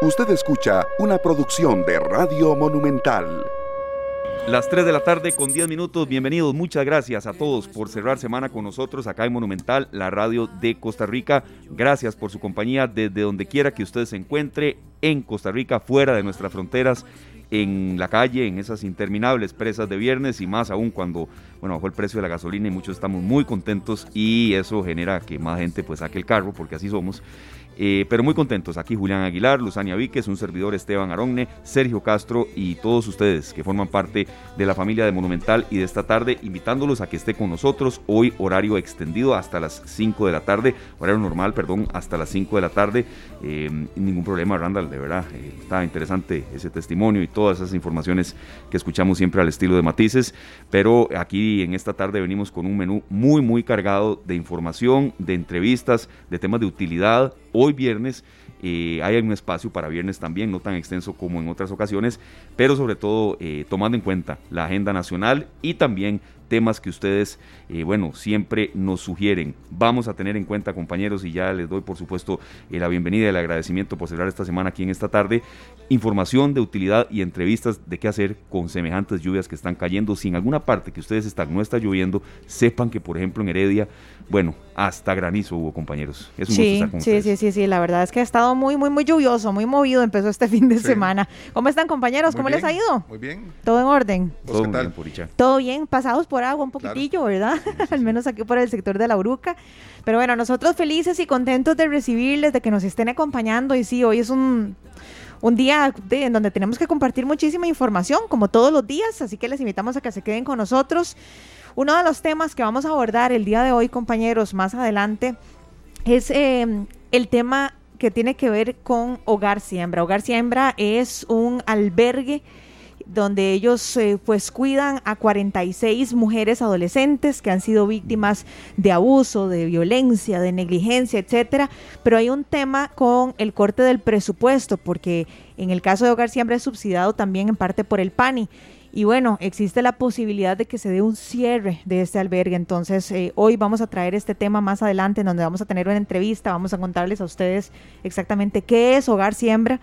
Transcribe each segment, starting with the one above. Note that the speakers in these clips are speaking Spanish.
Usted escucha una producción de Radio Monumental. Las 3 de la tarde con 10 minutos. Bienvenidos. Muchas gracias a todos por cerrar semana con nosotros acá en Monumental, la radio de Costa Rica. Gracias por su compañía desde donde quiera que usted se encuentre en Costa Rica, fuera de nuestras fronteras en la calle, en esas interminables presas de viernes y más aún cuando, bueno, bajó el precio de la gasolina y muchos estamos muy contentos y eso genera que más gente pues saque el carro porque así somos. Eh, pero muy contentos. Aquí Julián Aguilar, Luzania Víquez, un servidor Esteban Aronne, Sergio Castro y todos ustedes que forman parte de la familia de Monumental y de esta tarde, invitándolos a que esté con nosotros. Hoy horario extendido hasta las 5 de la tarde, horario normal, perdón, hasta las 5 de la tarde. Eh, ningún problema, Randall, de verdad. Eh, está interesante ese testimonio y todas esas informaciones que escuchamos siempre al estilo de matices. Pero aquí en esta tarde venimos con un menú muy, muy cargado de información, de entrevistas, de temas de utilidad hoy viernes. Eh, hay un espacio para viernes también, no tan extenso como en otras ocasiones, pero sobre todo eh, tomando en cuenta la agenda nacional y también temas que ustedes, eh, bueno, siempre nos sugieren. Vamos a tener en cuenta, compañeros, y ya les doy, por supuesto, la bienvenida y el agradecimiento por cerrar esta semana aquí en esta tarde, información de utilidad y entrevistas de qué hacer con semejantes lluvias que están cayendo. Si en alguna parte que ustedes están no está lloviendo, sepan que, por ejemplo, en Heredia bueno, hasta granizo hubo, compañeros. Es un sí, sí, sí, sí, sí, la verdad es que ha estado muy, muy, muy lluvioso, muy movido, empezó este fin de semana. ¿Cómo están, compañeros? ¿Cómo les ha ido? Muy bien. ¿Todo en orden? Todo bien, Todo bien, pasados por agua un poquitillo, ¿verdad? Al menos aquí por el sector de la Uruca. Pero bueno, nosotros felices y contentos de recibirles, de que nos estén acompañando. Y sí, hoy es un un día en donde tenemos que compartir muchísima información, como todos los días, así que les invitamos a que se queden con nosotros. Uno de los temas que vamos a abordar el día de hoy, compañeros, más adelante, es em, el tema que tiene que ver con Hogar Siembra. Hogar Siembra es un albergue donde ellos eh, pues cuidan a 46 mujeres adolescentes que han sido víctimas de abuso, de violencia, de negligencia, etcétera, pero hay un tema con el corte del presupuesto porque en el caso de Hogar Siembra es subsidiado también en parte por el PANI y bueno, existe la posibilidad de que se dé un cierre de este albergue. Entonces, eh, hoy vamos a traer este tema más adelante, en donde vamos a tener una entrevista, vamos a contarles a ustedes exactamente qué es Hogar Siembra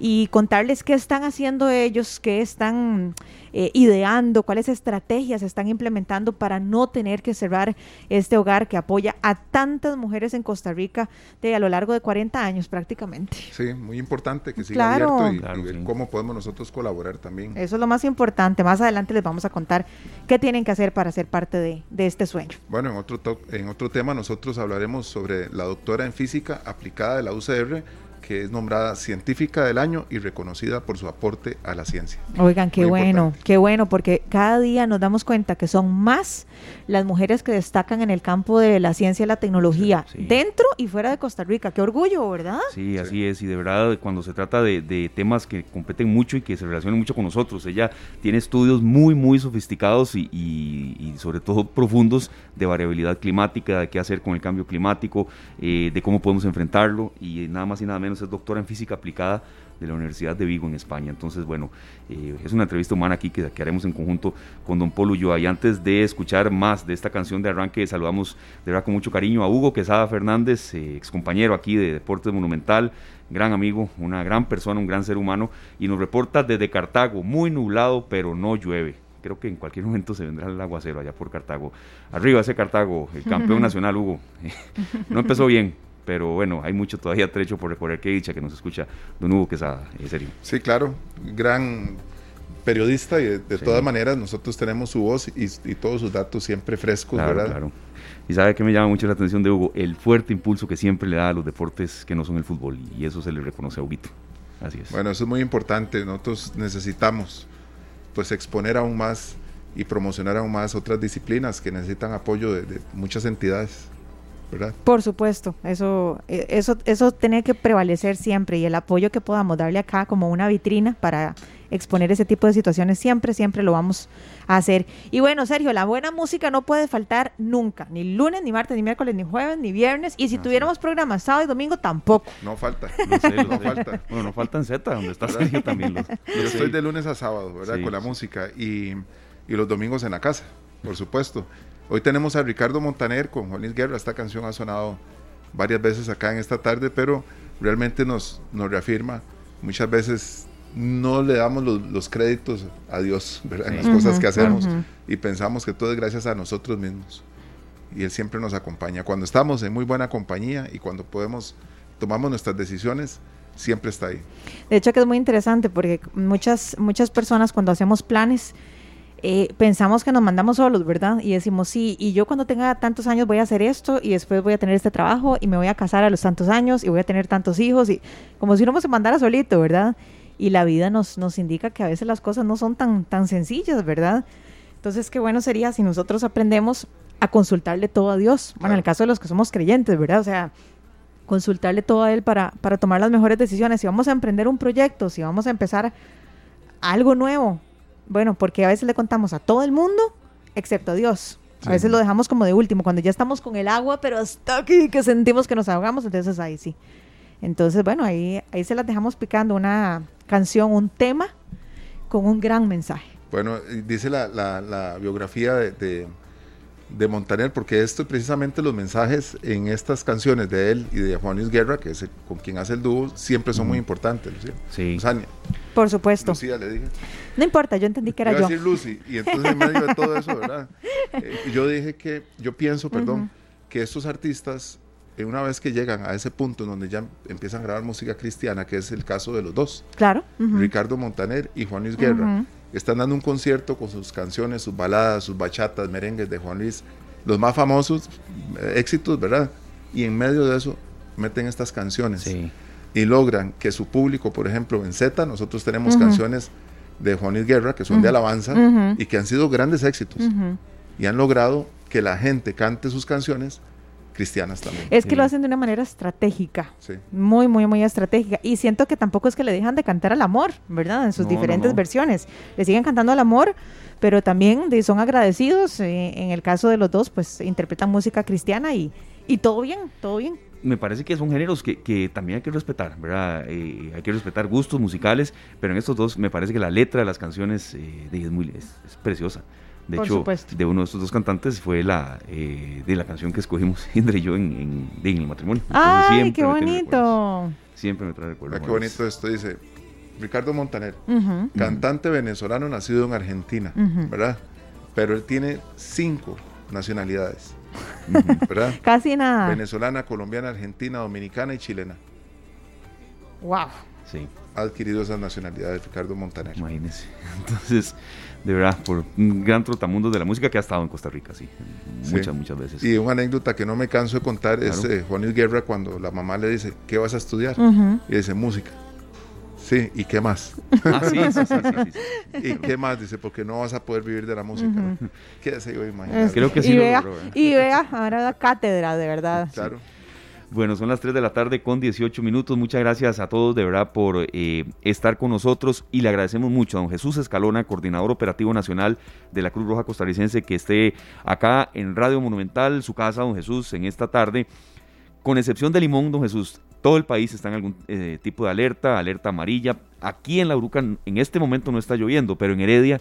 y contarles qué están haciendo ellos, qué están eh, ideando, cuáles estrategias están implementando para no tener que cerrar este hogar que apoya a tantas mujeres en Costa Rica de, a lo largo de 40 años prácticamente. Sí, muy importante que siga abierto y, ver cómo podemos nosotros colaborar también. Eso es lo más importante. Más adelante les vamos a contar qué tienen que hacer para ser parte de, de este sueño. Bueno, en otro, en otro tema nosotros hablaremos sobre la doctora en física aplicada de la UCR que es nombrada científica del año y reconocida por su aporte a la ciencia. Oigan, qué bueno, qué bueno, porque cada día nos damos cuenta que son más las mujeres que destacan en el campo de la ciencia y la tecnología, dentro y fuera de Costa Rica. Qué orgullo, ¿verdad? Sí, así es, y de verdad cuando se trata de, temas que competen mucho y que se relacionan mucho con nosotros, ella tiene estudios muy, muy sofisticados y, sobre todo profundos de variabilidad climática, de qué hacer con el cambio climático, eh, de cómo podemos enfrentarlo, y nada más y nada menos es doctora en física aplicada de la Universidad de Vigo en España. Entonces, bueno, eh, es una entrevista humana aquí que, haremos en conjunto con don Polo Ulloa. Y antes de escuchar más de esta canción de arranque, saludamos de verdad con mucho cariño a Hugo Quesada Fernández, eh, ex compañero aquí de Deportes Monumental, gran amigo, una gran persona, un gran ser humano, y nos reporta desde Cartago, muy nublado, pero no llueve creo que en cualquier momento se vendrá el aguacero allá por Cartago. Arriba ese Cartago, el campeón nacional Hugo. no empezó bien, pero bueno, hay mucho todavía trecho por recorrer. Qué dicha que nos escucha don Hugo Quesada, en serio. Sí, claro, gran periodista y de, todas maneras nosotros tenemos su voz y, todos sus datos siempre frescos, ¿verdad? Claro. Y sabe que me llama mucho la atención de Hugo, el fuerte impulso que siempre le da a los deportes que no son el fútbol y eso se le reconoce a Huguito. Así es. Bueno, eso es muy importante. Nosotros necesitamos pues exponer aún más y promocionar aún más otras disciplinas que necesitan apoyo de muchas entidades. Por supuesto, eso, e, eso, eso tiene que prevalecer siempre y el apoyo que podamos darle acá como una vitrina para exponer ese tipo de situaciones siempre, siempre lo vamos a hacer. Y bueno, Sergio, la buena música no puede faltar nunca, ni lunes, ni martes, ni miércoles, ni jueves, ni viernes. Y si tuviéramos programas sábado y domingo, tampoco. No falta. No, falta. Bueno, no falta en Z, donde está Sergio también. Yo estoy de lunes a sábado, ¿verdad? Con la música y, y los domingos en la casa, por supuesto. Hoy tenemos a Ricardo Montaner con Juan Luis Guerra. Esta canción ha sonado varias veces acá en esta tarde, pero realmente nos, nos reafirma muchas veces no le damos los, créditos a Dios en las cosas que hacemos y pensamos que todo es gracias a nosotros mismos. Y Él siempre nos acompaña. Cuando estamos en muy buena compañía y cuando podemos, tomamos nuestras decisiones, siempre está ahí. De hecho que es muy interesante porque muchas, muchas personas cuando hacemos planes, eh, pensamos que nos mandamos solos, ¿verdad? Y decimos, sí, y yo cuando tenga tantos años voy a hacer esto y después voy a tener este trabajo y me voy a casar a los tantos años y voy a tener tantos hijos y como si uno se mandara solito, ¿verdad? y la vida nos, nos indica que a veces las cosas no son tan, tan sencillas, ¿verdad? Entonces, qué bueno sería si nosotros aprendemos a consultarle todo a Dios. Bueno, en el caso de los que somos creyentes, ¿verdad? O sea, consultarle todo a Él para, para tomar las mejores decisiones. Si vamos a emprender un proyecto, si vamos a empezar algo nuevo, bueno, porque a veces le contamos a todo el mundo, excepto a Dios. A veces lo dejamos como de último, cuando ya estamos con el agua, pero hasta aquí que sentimos que nos ahogamos, entonces ahí sí. Entonces, bueno, ahí, ahí se las dejamos picando una canción, un tema con un gran mensaje. Bueno, dice la, la, biografía de, de, Montaner, porque esto precisamente los mensajes en estas canciones de él y de Juan Luis Guerra, que es con quien hace el dúo, siempre son muy importantes, Lucía. Sí. Por supuesto. Lucía, le dije. No importa, yo entendí que era yo. a decir Lucy, y entonces en medio de todo eso, ¿verdad? Eh, yo dije que, yo pienso, perdón, que estos artistas una vez que llegan a ese punto en donde ya empiezan a grabar música cristiana, que es el caso de los dos, claro, Ricardo Montaner y Juan Luis Guerra, están dando un concierto con sus canciones, sus baladas, sus bachatas, merengues de Juan Luis, los más famosos eh, éxitos, ¿verdad? Y en medio de eso meten estas canciones. Y logran que su público, por ejemplo, en Z, nosotros tenemos canciones de Juan Luis Guerra que son de alabanza y que han sido grandes éxitos. Y han logrado que la gente cante sus canciones cristianas también. Es que lo hacen de una manera estratégica, muy, muy, muy estratégica. Y siento que tampoco es que le dejan de cantar al amor, ¿verdad? En sus diferentes versiones. Le siguen cantando al amor, pero también son agradecidos. Eh, en el caso de los dos, pues interpretan música cristiana y, y todo bien, todo bien me parece que son géneros que, que también hay que respetar, ¿verdad? Eh, hay que respetar gustos musicales, pero en estos dos me parece que la letra de las canciones eh, es, muy, es preciosa. De hecho, de uno de estos dos cantantes fue la eh, de la canción que escogimos Indra y yo en, en, el matrimonio. ¡Ay, qué bonito! Siempre me trae recuerdos. Ah, qué bonito esto dice. Ricardo Montaner, cantante venezolano nacido en Argentina, ¿verdad? Pero él tiene cinco nacionalidades, ¿verdad? Casi nada. Venezolana, colombiana, argentina, dominicana y chilena. ¡Wow! Sí. Ha adquirido esas nacionalidades Ricardo Montaner. Imagínese. Entonces, de verdad, por un gran trotamundo de la música que ha estado en Costa Rica, sí, muchas, muchas veces. Y una anécdota que no me canso de contar es eh, Juan Luis Guerra cuando la mamá le dice, ¿qué vas a estudiar? Y dice, música. Sí, ¿y qué más? Ah, sí, sí, sí, ¿Y qué más? Dice, porque no vas a poder vivir de la música. ¿Qué hace yo imaginar? Creo que sí y vea, ¿eh? Y vea, ahora la cátedra, de verdad. Claro. Bueno, son las 3 de la tarde con 18 minutos. Muchas gracias a todos de verdad por eh, estar con nosotros y le agradecemos mucho a don Jesús Escalona, coordinador operativo nacional de la Cruz Roja Costarricense, que esté acá en Radio Monumental, su casa, don Jesús, en esta tarde. Con excepción de Limón, don Jesús, todo el país está en algún eh, tipo de alerta, alerta amarilla. Aquí en La Uruca en este momento no está lloviendo, pero en Heredia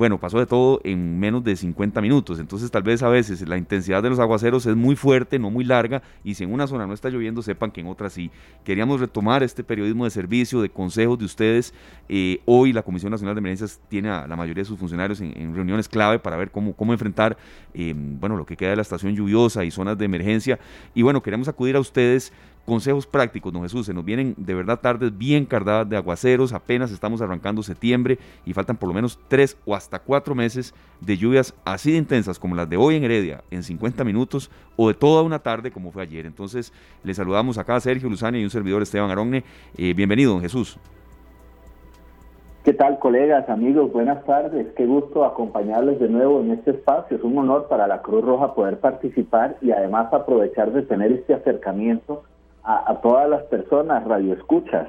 bueno, pasó de todo en menos de 50 minutos. Entonces tal vez a veces la intensidad de los aguaceros es muy fuerte, no muy larga, y si en una zona no está lloviendo, sepan que en otra sí. Queríamos retomar este periodismo de servicio, de consejos de ustedes. Eh, hoy la Comisión Nacional de Emergencias tiene a la mayoría de sus funcionarios en, reuniones clave para ver cómo, cómo enfrentar eh, bueno, lo que queda de la estación lluviosa y zonas de emergencia. Y bueno, queremos acudir a ustedes consejos prácticos, don Jesús. Se nos vienen de verdad tardes bien cargadas de aguaceros. Apenas estamos arrancando septiembre y faltan por lo menos tres o hasta cuatro meses de lluvias así de intensas como las de hoy en Heredia, en 50 minutos, o de toda una tarde como fue ayer. Entonces, le saludamos acá a Sergio Luzani y un servidor Esteban Aronne. Eh, bienvenido, don Jesús. ¿Qué tal, colegas, amigos? Buenas tardes. Qué gusto acompañarles de nuevo en este espacio. Es un honor para la Cruz Roja poder participar y además aprovechar de tener este acercamiento a, todas las personas radioescuchas.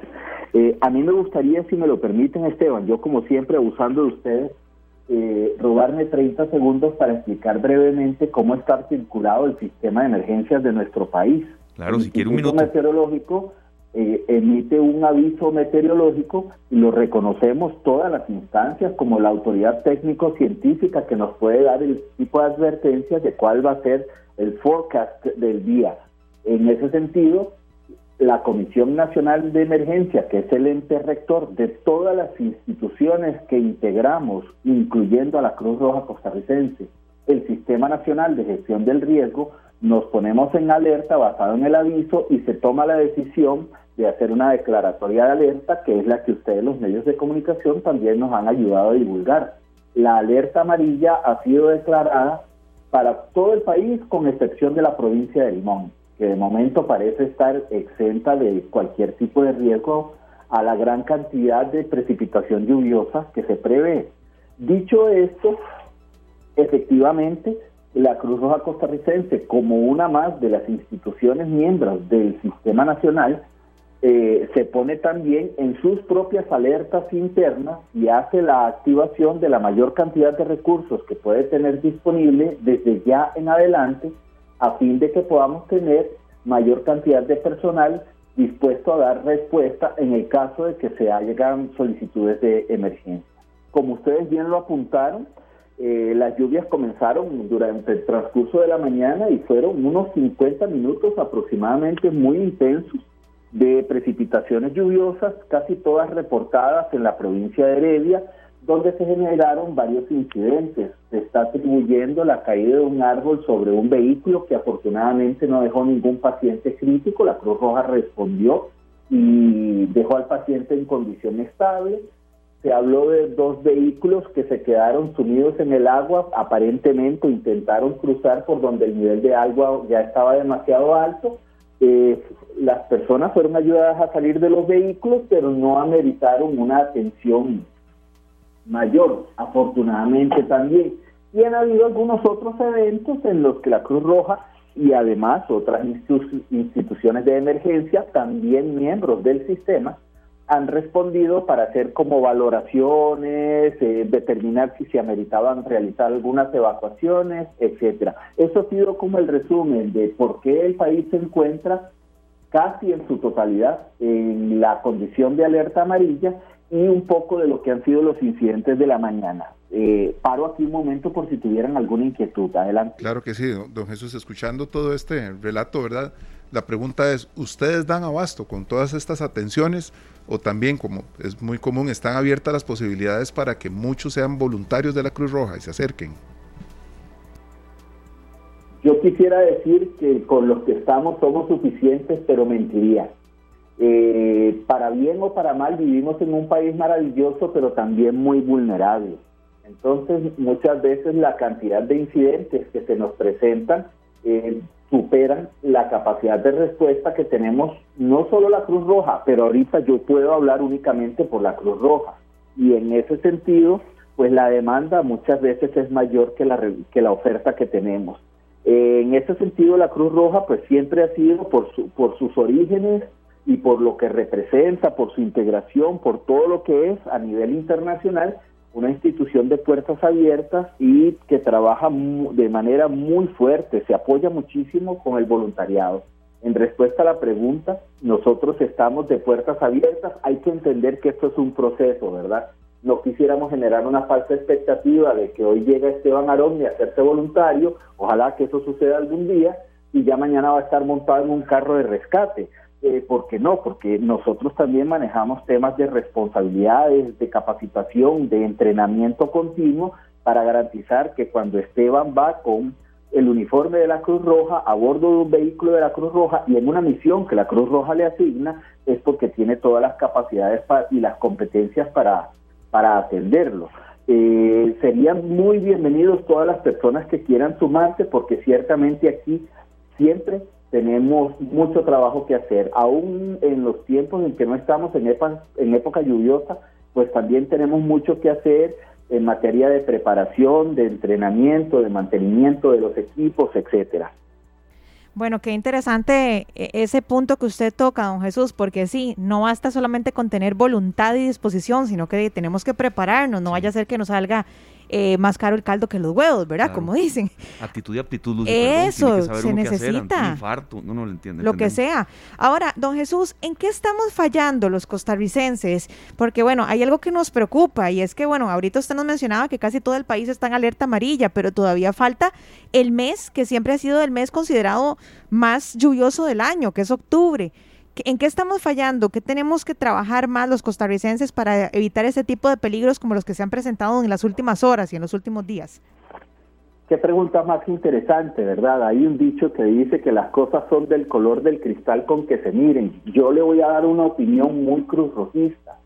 Eh, a mí me gustaría, si me lo permiten, Esteban, yo como siempre abusando de ustedes, eh, robarme 30 segundos para explicar brevemente cómo está articulado el sistema de emergencias de nuestro país. Claro, si quiere un minuto. meteorológico eh, emite un aviso meteorológico y lo reconocemos todas las instancias como la autoridad técnico-científica que nos puede dar el tipo de advertencias de cuál va a ser el forecast del día. En ese sentido, la Comisión Nacional de Emergencia, que es el ente rector de todas las instituciones que integramos, incluyendo a la Cruz Roja costarricense, el Sistema Nacional de Gestión del Riesgo, nos ponemos en alerta basado en el aviso y se toma la decisión de hacer una declaratoria de alerta, que es la que ustedes, los medios de comunicación, también nos han ayudado a divulgar. La alerta amarilla ha sido declarada para todo el país, con excepción de la provincia de Limón, que de momento parece estar exenta de cualquier tipo de riesgo a la gran cantidad de precipitación lluviosa que se prevé. Dicho esto, efectivamente, la Cruz Roja costarricense, como una más de las instituciones miembros del Sistema Nacional, eh, se pone también en sus propias alertas internas y hace la activación de la mayor cantidad de recursos que puede tener disponible desde ya en adelante a fin de que podamos tener mayor cantidad de personal dispuesto a dar respuesta en el caso de que se hagan solicitudes de emergencia. Como ustedes bien lo apuntaron, eh, las lluvias comenzaron durante el transcurso de la mañana y fueron unos 50 minutos aproximadamente muy intensos de precipitaciones lluviosas, casi todas reportadas en la provincia de Heredia, donde se generaron varios incidentes. Se está atribuyendo la caída de un árbol sobre un vehículo que afortunadamente no dejó ningún paciente crítico. La Cruz Roja respondió y dejó al paciente en condición estable. Se habló de dos vehículos que se quedaron sumidos en el agua, aparentemente intentaron cruzar por donde el nivel de agua ya estaba demasiado alto eh, las personas fueron ayudadas a salir de los vehículos, pero no ameritaron una atención mayor, afortunadamente también. Y han habido algunos otros eventos en los que la Cruz Roja y además otras instituciones de emergencia, también miembros del sistema, han respondido para hacer como valoraciones, eh, determinar si se ameritaban realizar algunas evacuaciones, etcétera. Eso ha sido como el resumen de por qué el país se encuentra casi en su totalidad en la condición de alerta amarilla y un poco de lo que han sido los incidentes de la mañana. Eh, paro aquí un momento por si tuvieran alguna inquietud. Adelante. Claro que sí, don Jesús, escuchando todo este relato, ¿verdad? La pregunta es, ¿ustedes dan abasto con todas estas atenciones? o también, como es muy común, están abiertas las posibilidades para que muchos sean voluntarios de la Cruz Roja y se acerquen. Yo quisiera decir que con los que estamos somos suficientes, pero mentiría. Eh, para bien o para mal vivimos en un país maravilloso, pero también muy vulnerable. Entonces, muchas veces la cantidad de incidentes que se nos presentan eh, superan la capacidad de respuesta que tenemos no solo la Cruz Roja, pero ahorita yo puedo hablar únicamente por la Cruz Roja. Y en ese sentido, pues la demanda muchas veces es mayor que la, que la oferta que tenemos. en ese sentido, la Cruz Roja pues siempre ha sido por, su, por sus orígenes y por lo que representa, por su integración, por todo lo que es a nivel internacional, una institución de puertas abiertas y que trabaja de manera muy fuerte, se apoya muchísimo con el voluntariado. En respuesta a la pregunta, nosotros estamos de puertas abiertas, hay que entender que esto es un proceso, ¿verdad? No quisiéramos generar una falsa expectativa de que hoy llega Esteban Arón y hacerse voluntario, ojalá que eso suceda algún día, y ya mañana va a estar montado en un carro de rescate. Eh, ¿Por qué no? Porque nosotros también manejamos temas de responsabilidades, de capacitación, de entrenamiento continuo para garantizar que cuando Esteban va con el uniforme de la Cruz Roja a bordo de un vehículo de la Cruz Roja y en una misión que la Cruz Roja le asigna, es porque tiene todas las capacidades y las competencias para, para atenderlo. Eh, serían muy bienvenidos todas las personas que quieran sumarse porque ciertamente aquí siempre tenemos mucho trabajo que hacer. Aún en los tiempos en que no estamos en época, en época lluviosa, pues también tenemos mucho que hacer en materia de preparación, de entrenamiento, de mantenimiento de los equipos, etcétera. Bueno, qué interesante eh, ese punto que usted toca, don Jesús, porque sí, no basta solamente con tener voluntad y disposición, sino que tenemos que prepararnos, no vaya a ser que nos salga eh, más caro el caldo que los huevos, ¿verdad? Como dicen. Actitud y aptitud, Lucy, Eso, se necesita. infarto, no, no lo entiende. Lo que sea. Ahora, don Jesús, ¿en qué estamos fallando los costarricenses? Porque, bueno, hay algo que nos preocupa y es que, bueno, ahorita usted nos mencionaba que casi todo el país está en alerta amarilla, pero todavía falta el mes que siempre ha sido el mes considerado más lluvioso del año, que es octubre. ¿En qué estamos fallando? ¿Qué tenemos que trabajar más los costarricenses para evitar ese tipo de peligros como los que se han presentado en las últimas horas y en los últimos días? Qué pregunta más interesante, ¿verdad? Hay un dicho que dice que las cosas son del color del cristal con que se miren. Yo le voy a dar una opinión muy cruzrojista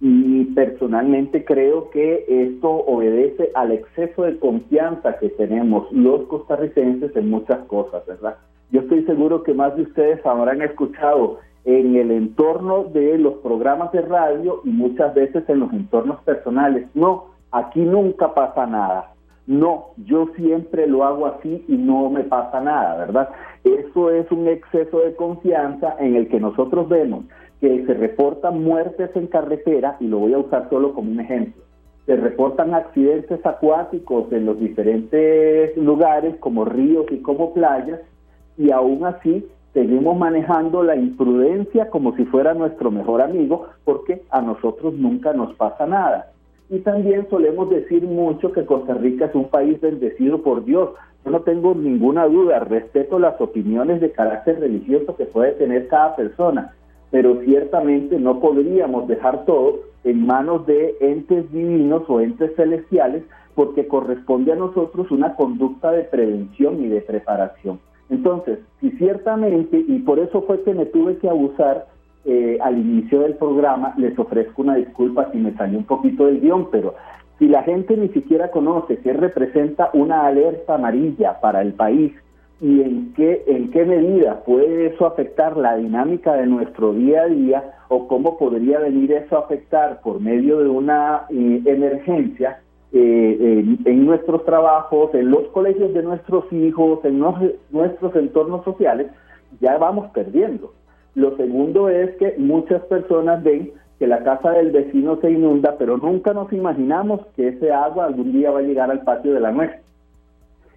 y personalmente creo que esto obedece al exceso de confianza que tenemos los costarricenses en muchas cosas, ¿verdad? Yo estoy seguro que más de ustedes habrán escuchado en el entorno de los programas de radio y muchas veces en los entornos personales. No, aquí nunca pasa nada. No, yo siempre lo hago así y no me pasa nada, ¿verdad? Eso es un exceso de confianza en el que nosotros vemos que se reportan muertes en carretera, y lo voy a usar solo como un ejemplo. Se reportan accidentes acuáticos en los diferentes lugares como ríos y como playas, y aún así seguimos manejando la imprudencia como si fuera nuestro mejor amigo, porque a nosotros nunca nos pasa nada. Y también solemos decir mucho que Costa Rica es un país bendecido por Dios. Yo no tengo ninguna duda, respeto las opiniones de carácter religioso que puede tener cada persona, pero ciertamente no podríamos dejar todo en manos de entes divinos o entes celestiales porque corresponde a nosotros una conducta de prevención y de preparación. Entonces, si ciertamente, y por eso fue que me tuve que abusar eh, al inicio del programa, les ofrezco una disculpa si me salió un poquito del guion, pero si la gente ni siquiera conoce qué representa una alerta amarilla para el país y en qué, en qué medida puede eso afectar la dinámica de nuestro día a día o cómo podría venir eso a afectar por medio de una eh, emergencia, eh, en, nuestros trabajos, en los colegios de nuestros hijos, en nuestros entornos sociales, ya vamos perdiendo. Lo segundo es que muchas personas ven que la casa del vecino se inunda, pero nunca nos imaginamos que ese agua algún día va a llegar al patio de la nuestra.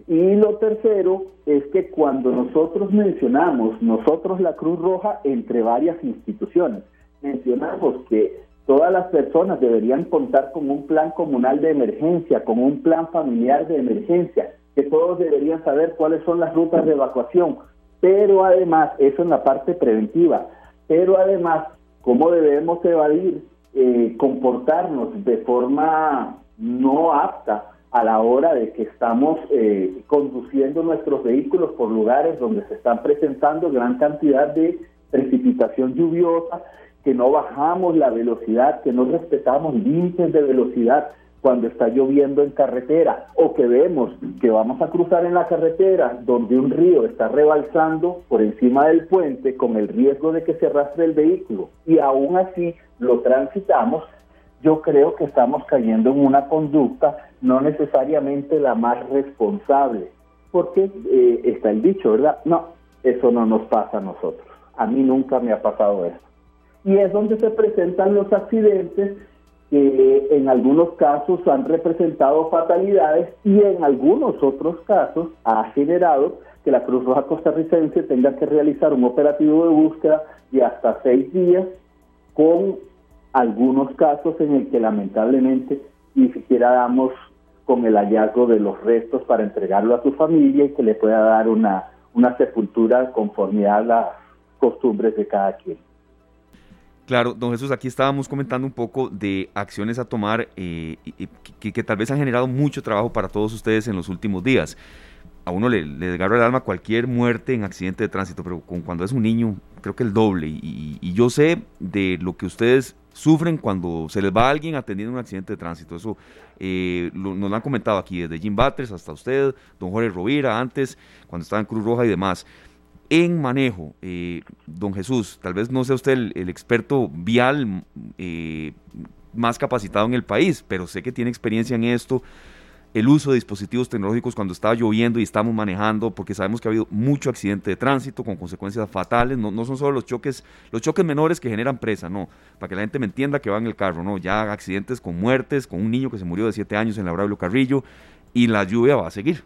Y lo tercero es que cuando nosotros mencionamos, nosotros la Cruz Roja, entre varias instituciones, mencionamos que Todas las personas deberían contar con un plan comunal de emergencia, con un plan familiar de emergencia, que todos deberían saber cuáles son las rutas de evacuación, pero además, eso en la parte preventiva, pero además, cómo debemos evadir, eh, comportarnos de forma no apta a la hora de que estamos eh, conduciendo nuestros vehículos por lugares donde se están presentando gran cantidad de precipitación lluviosa que no bajamos la velocidad, que no respetamos límites de velocidad cuando está lloviendo en carretera o que vemos que vamos a cruzar en la carretera donde un río está rebalsando por encima del puente con el riesgo de que se arrastre el vehículo y aún así lo transitamos, yo creo que estamos cayendo en una conducta no necesariamente la más responsable, porque eh, está el dicho, ¿verdad? No, eso no nos pasa a nosotros. A mí nunca me ha pasado eso y es donde se presentan los accidentes que en algunos casos han representado fatalidades y en algunos otros casos ha generado que la Cruz Roja costarricense tenga que realizar un operativo de búsqueda de hasta seis días con algunos casos en el que lamentablemente ni siquiera damos con el hallazgo de los restos para entregarlo a su familia y que le pueda dar una, una sepultura conforme a las costumbres de cada quien. Claro, don Jesús, aquí estábamos comentando un poco de acciones a tomar eh, que, tal vez han generado mucho trabajo para todos ustedes en los últimos días. A uno le, le desgarra el alma cualquier muerte en accidente de tránsito, pero cuando es un niño, creo que el doble. Y, yo sé de lo que ustedes sufren cuando se les va a alguien atendiendo un accidente de tránsito. Eso eh, nos lo han comentado aquí, desde Jim Batters hasta usted, don Jorge Rovira, antes, cuando estaba en Cruz Roja y demás en manejo, eh, don Jesús, tal vez no sea usted el, experto vial eh, más capacitado en el país, pero sé que tiene experiencia en esto, el uso de dispositivos tecnológicos cuando estaba lloviendo y estamos manejando, porque sabemos que ha habido mucho accidente de tránsito con consecuencias fatales, no, no son solo los choques, los choques menores que generan presa, no, para que la gente me entienda que va en el carro, no, ya accidentes con muertes, con un niño que se murió de 7 años en la Braulio Carrillo, y la lluvia va a seguir.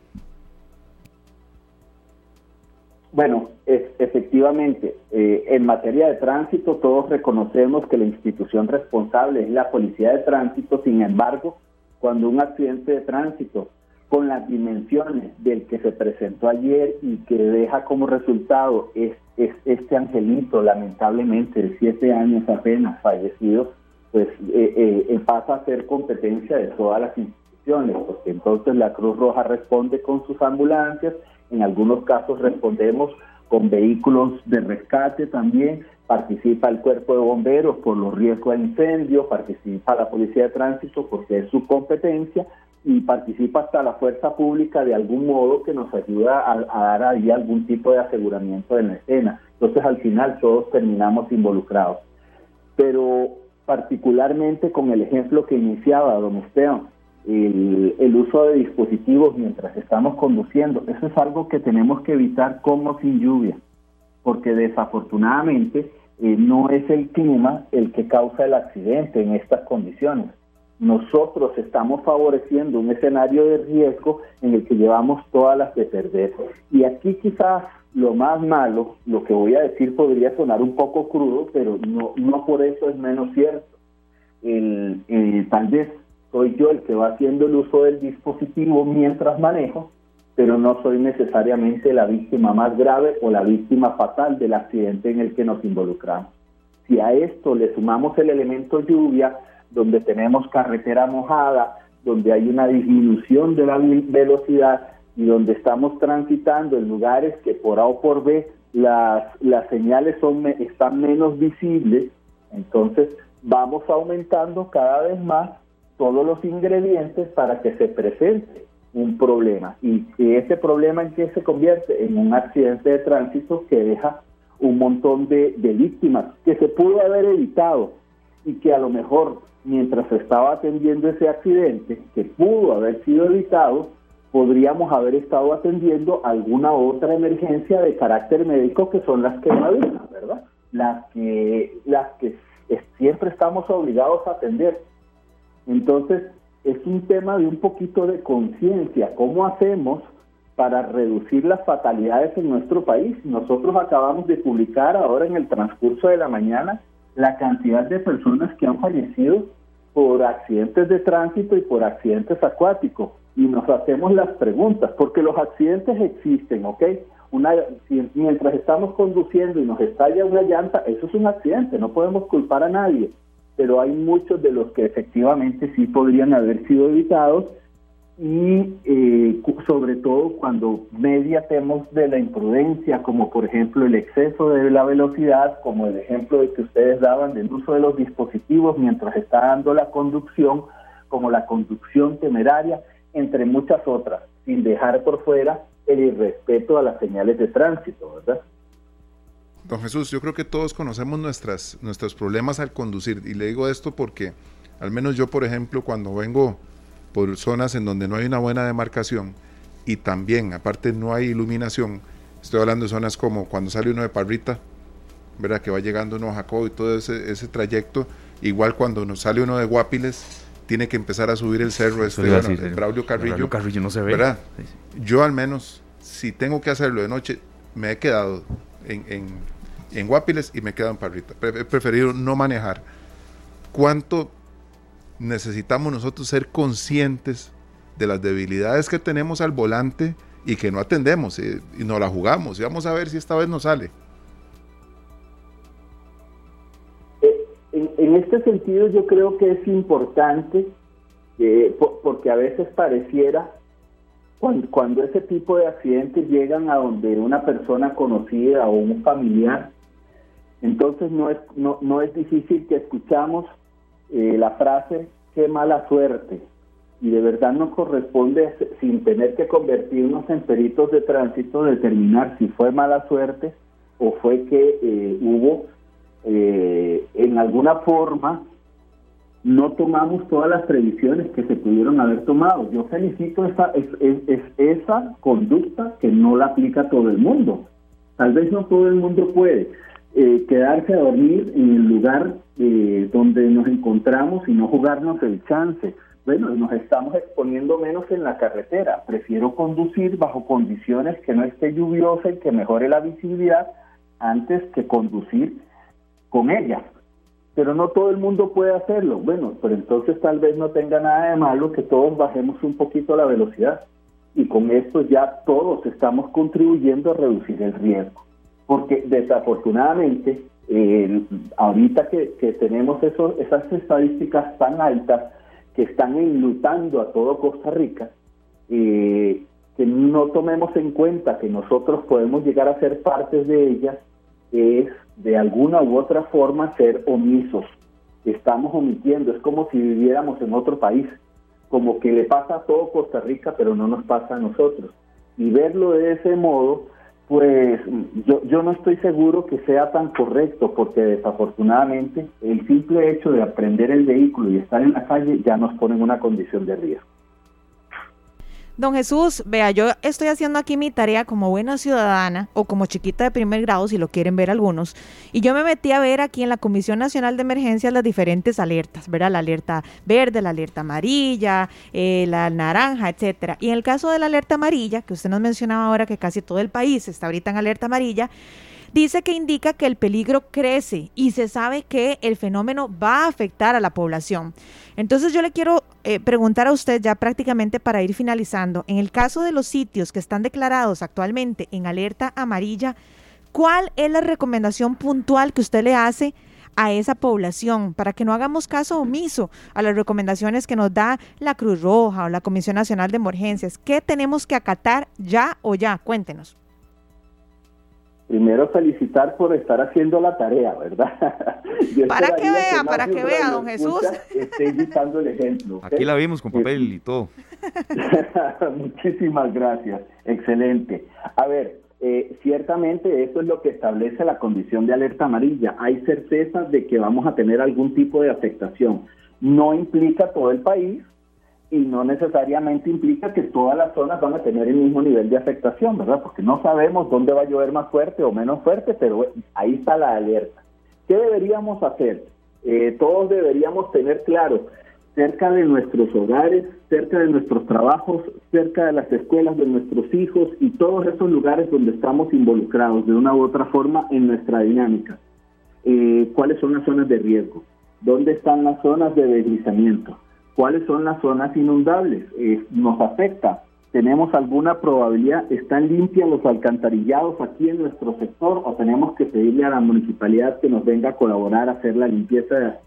Bueno, es, efectivamente, eh, en materia de tránsito todos reconocemos que la institución responsable es la Policía de Tránsito, sin embargo, cuando un accidente de tránsito con las dimensiones del que se presentó ayer y que deja como resultado es, este angelito, lamentablemente, de siete años apenas fallecido, pues eh, eh, pasa a ser competencia de todas las instituciones, porque entonces la Cruz Roja responde con sus ambulancias, en algunos casos respondemos con vehículos de rescate también, participa el cuerpo de bomberos por los riesgos de incendio, participa la policía de tránsito porque es su competencia y participa hasta la fuerza pública de algún modo que nos ayuda a, dar ahí algún tipo de aseguramiento en la escena. Entonces al final todos terminamos involucrados. Pero particularmente con el ejemplo que iniciaba don Esteban, el, uso de dispositivos mientras estamos conduciendo. Eso es algo que tenemos que evitar como sin lluvia, porque desafortunadamente eh, no es el clima el que causa el accidente en estas condiciones. Nosotros estamos favoreciendo un escenario de riesgo en el que llevamos todas las de perder. Y aquí quizás lo más malo, lo que voy a decir podría sonar un poco crudo, pero no, no por eso es menos cierto. El, eh, tal vez soy yo el que va haciendo el uso del dispositivo mientras manejo, pero no soy necesariamente la víctima más grave o la víctima fatal del accidente en el que nos involucramos. Si a esto le sumamos el elemento lluvia, donde tenemos carretera mojada, donde hay una disminución de la velocidad y donde estamos transitando en lugares que por A o por B las, las señales están menos visibles, entonces vamos aumentando cada vez más todos los ingredientes para que se presente un problema. Y ese problema en que se convierte en un accidente de tránsito que deja un montón de, víctimas que se pudo haber evitado y que a lo mejor mientras estaba atendiendo ese accidente que pudo haber sido evitado podríamos haber estado atendiendo alguna otra emergencia de carácter médico que son las que no ¿verdad? Las que las que siempre estamos obligados a atender entonces, es un tema de un poquito de conciencia. ¿Cómo hacemos para reducir las fatalidades en nuestro país? Nosotros acabamos de publicar ahora en el transcurso de la mañana la cantidad de personas que han fallecido por accidentes de tránsito y por accidentes acuáticos. Y nos hacemos las preguntas, porque los accidentes existen, ¿ok? Una, mientras estamos conduciendo y nos estalla una llanta, eso es un accidente, no podemos culpar a nadie pero hay muchos de los que efectivamente sí podrían haber sido evitados y eh, sobre todo cuando mediatemos de la imprudencia, como por ejemplo el exceso de la velocidad, como el ejemplo de que ustedes daban del uso de los dispositivos mientras está dando la conducción, como la conducción temeraria, entre muchas otras, sin dejar por fuera el irrespeto a las señales de tránsito, ¿verdad? Don Jesús, yo creo que todos conocemos nuestras, nuestros problemas al conducir y le digo esto porque al menos yo, por ejemplo, cuando vengo por zonas en donde no hay una buena demarcación y también, aparte, no hay iluminación, estoy hablando de zonas como cuando sale uno de Parrita, ¿verdad? que va llegando uno a Jacob y todo ese, ese trayecto, igual cuando nos sale uno de Guapiles, tiene que empezar a subir el cerro este, bueno, Braulio Carrillo. Carrillo no se ve. ¿verdad? Yo al menos, si tengo que hacerlo de noche, me he quedado en en Guapiles y me quedo en Parrita. He preferido no manejar. ¿Cuánto necesitamos nosotros ser conscientes de las debilidades que tenemos al volante y que no atendemos eh, y no la jugamos? Y vamos a ver si esta vez nos sale. Eh, en, este sentido yo creo que es importante, porque a veces pareciera cuando, ese tipo de accidentes llegan a donde una persona conocida o un familiar entonces no es, no, no es difícil que escuchamos eh, la frase, qué mala suerte. Y de verdad nos corresponde, sin tener que convertirnos en peritos de tránsito, determinar si fue mala suerte o fue que eh, hubo eh, en alguna forma no tomamos todas las previsiones que se pudieron haber tomado. Yo felicito esa, es, es, esa conducta que no la aplica todo el mundo. Tal vez no todo el mundo puede, eh, quedarse a dormir en el lugar eh, donde nos encontramos y no jugarnos el chance. Bueno, nos estamos exponiendo menos en la carretera. Prefiero conducir bajo condiciones que no esté lluviosa y que mejore la visibilidad antes que conducir con ella. Pero no todo el mundo puede hacerlo. Bueno, pero entonces tal vez no tenga nada de malo que todos bajemos un poquito la velocidad. y con esto ya todos estamos contribuyendo a reducir el riesgo. Porque desafortunadamente, ahorita que, tenemos esas estadísticas tan altas que están enlutando a todo Costa Rica, eh, que no tomemos en cuenta que nosotros podemos llegar a ser partes de ellas, es de alguna u otra forma ser omisos. Estamos omitiendo, es como si viviéramos en otro país como que le pasa a todo Costa Rica, pero no nos pasa a nosotros. Y verlo de ese modo, pues yo, yo no estoy seguro que sea tan correcto, porque desafortunadamente el simple hecho de aprender el vehículo y estar en la calle ya nos pone en una condición de riesgo. Don Jesús, vea, yo estoy haciendo aquí mi tarea como buena ciudadana o como chiquita de primer grado, si lo quieren ver algunos, y yo me metí a ver aquí en la Comisión Nacional de Emergencias las diferentes alertas, ¿verdad? La alerta verde, la alerta amarilla, eh, la naranja, etcétera. Y en el caso de la alerta amarilla, que usted nos mencionaba ahora que casi todo el país está ahorita en alerta amarilla, dice que indica que el peligro crece y se sabe que el fenómeno va a afectar a la población. Entonces yo le quiero eh, preguntar a usted ya prácticamente para ir finalizando, en el caso de los sitios que están declarados actualmente en alerta amarilla, ¿cuál es la recomendación puntual que usted le hace? a esa población para que no hagamos caso omiso a las recomendaciones que nos da la Cruz Roja o la Comisión Nacional de Emergencias. ¿Qué tenemos que acatar ya o ya? Cuéntenos primero felicitar por estar haciendo la tarea, ¿verdad? para que vea, para que vea, don Jesús. Esté el ejemplo. Aquí la vimos con papel y todo. Muchísimas gracias, excelente. A ver, eh, ciertamente eso es lo que establece la condición de alerta amarilla. Hay certezas de que vamos a tener algún tipo de afectación. No implica todo el país, y no necesariamente implica que todas las zonas van a tener el mismo nivel de afectación, ¿verdad? Porque no sabemos dónde va a llover más fuerte o menos fuerte, pero ahí está la alerta. ¿Qué deberíamos hacer? Eh, todos deberíamos tener claro, cerca de nuestros hogares, cerca de nuestros trabajos, cerca de las escuelas de nuestros hijos y todos esos lugares donde estamos involucrados de una u otra forma en nuestra dinámica. Eh, ¿Cuáles son las zonas de riesgo? ¿Dónde están las zonas de deslizamiento? ¿Cuáles son las zonas inundables? Eh, ¿Nos afecta? ¿Tenemos alguna probabilidad? ¿Están limpios los alcantarillados aquí en nuestro sector o tenemos que pedirle a la municipalidad que nos venga a colaborar a hacer la limpieza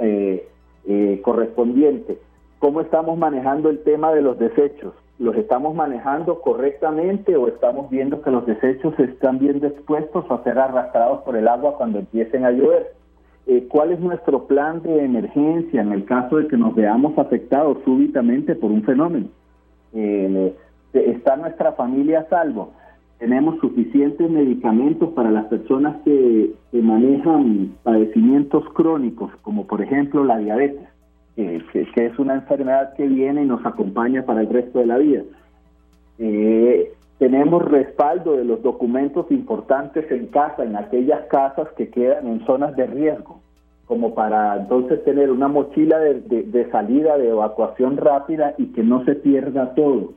eh, eh, correspondiente? ¿Cómo estamos manejando el tema de los desechos? ¿Los estamos manejando correctamente o estamos viendo que los desechos están bien dispuestos a ser arrastrados por el agua cuando empiecen a llover? Eh, cuál es nuestro plan de emergencia en el caso de que nos veamos afectados súbitamente por un fenómeno. Eh, ¿Está nuestra familia a salvo? ¿Tenemos suficientes medicamentos para las personas que, manejan padecimientos crónicos, como por ejemplo la diabetes, que, es una enfermedad que viene y nos acompaña para el resto de la vida? Tenemos respaldo de los documentos importantes en casa, en aquellas casas que quedan en zonas de riesgo, como para entonces tener una mochila de, salida, de evacuación rápida y que no se pierda todo.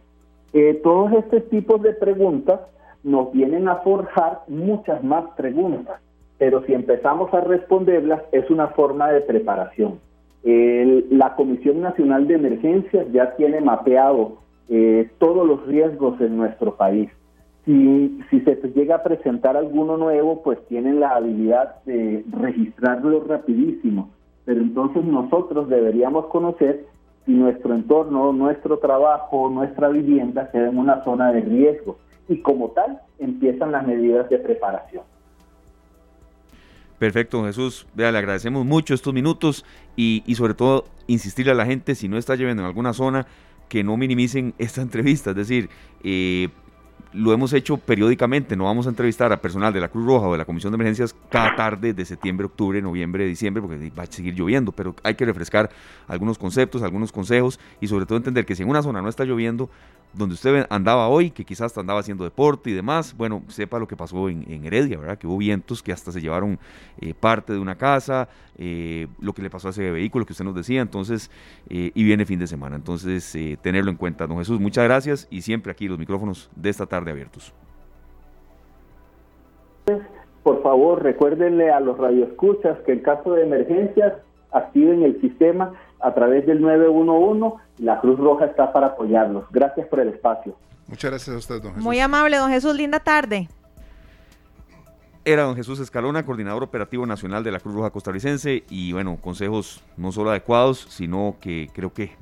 Eh, todos estos tipos de preguntas nos vienen a forjar muchas más preguntas, pero si empezamos a responderlas es una forma de preparación. la Comisión Nacional de Emergencias ya tiene mapeado eh, todos los riesgos en nuestro país. Si, si se llega a presentar alguno nuevo, pues tienen la habilidad de registrarlo rapidísimo. Pero entonces nosotros deberíamos conocer si nuestro entorno, nuestro trabajo, nuestra vivienda queda en una zona de riesgo. Y como tal, empiezan las medidas de preparación. Perfecto, Jesús. Le agradecemos mucho estos minutos y, y sobre todo insistirle a la gente, si no está lloviendo en alguna zona, que no minimicen esta entrevista. Es decir, eh, lo hemos hecho periódicamente, no vamos a entrevistar a personal de la Cruz Roja o de la Comisión de Emergencias cada tarde de septiembre, octubre, noviembre, diciembre, porque va a seguir lloviendo, pero hay que refrescar algunos conceptos, algunos consejos y sobre todo entender que si en una zona no está lloviendo, donde usted andaba hoy, que quizás andaba haciendo deporte y demás, bueno, sepa lo que pasó en, Heredia, ¿verdad? Que hubo vientos que hasta se llevaron eh, parte de una casa, eh, lo que le pasó a ese vehículo que usted nos decía, entonces, eh, y viene fin de semana, entonces tenerlo en cuenta. Don Jesús, muchas gracias y siempre aquí los micrófonos de esta tarde abiertos. Por favor, recuérdenle a los radioescuchas que en caso de emergencias activen el sistema a través del 911. La Cruz Roja está para apoyarlos. Gracias por el espacio. Muchas gracias a usted, don Jesús. Muy amable, don Jesús. Linda tarde. Era don Jesús Escalona, coordinador operativo nacional de la Cruz Roja Costarricense y bueno, consejos no solo adecuados, sino que creo que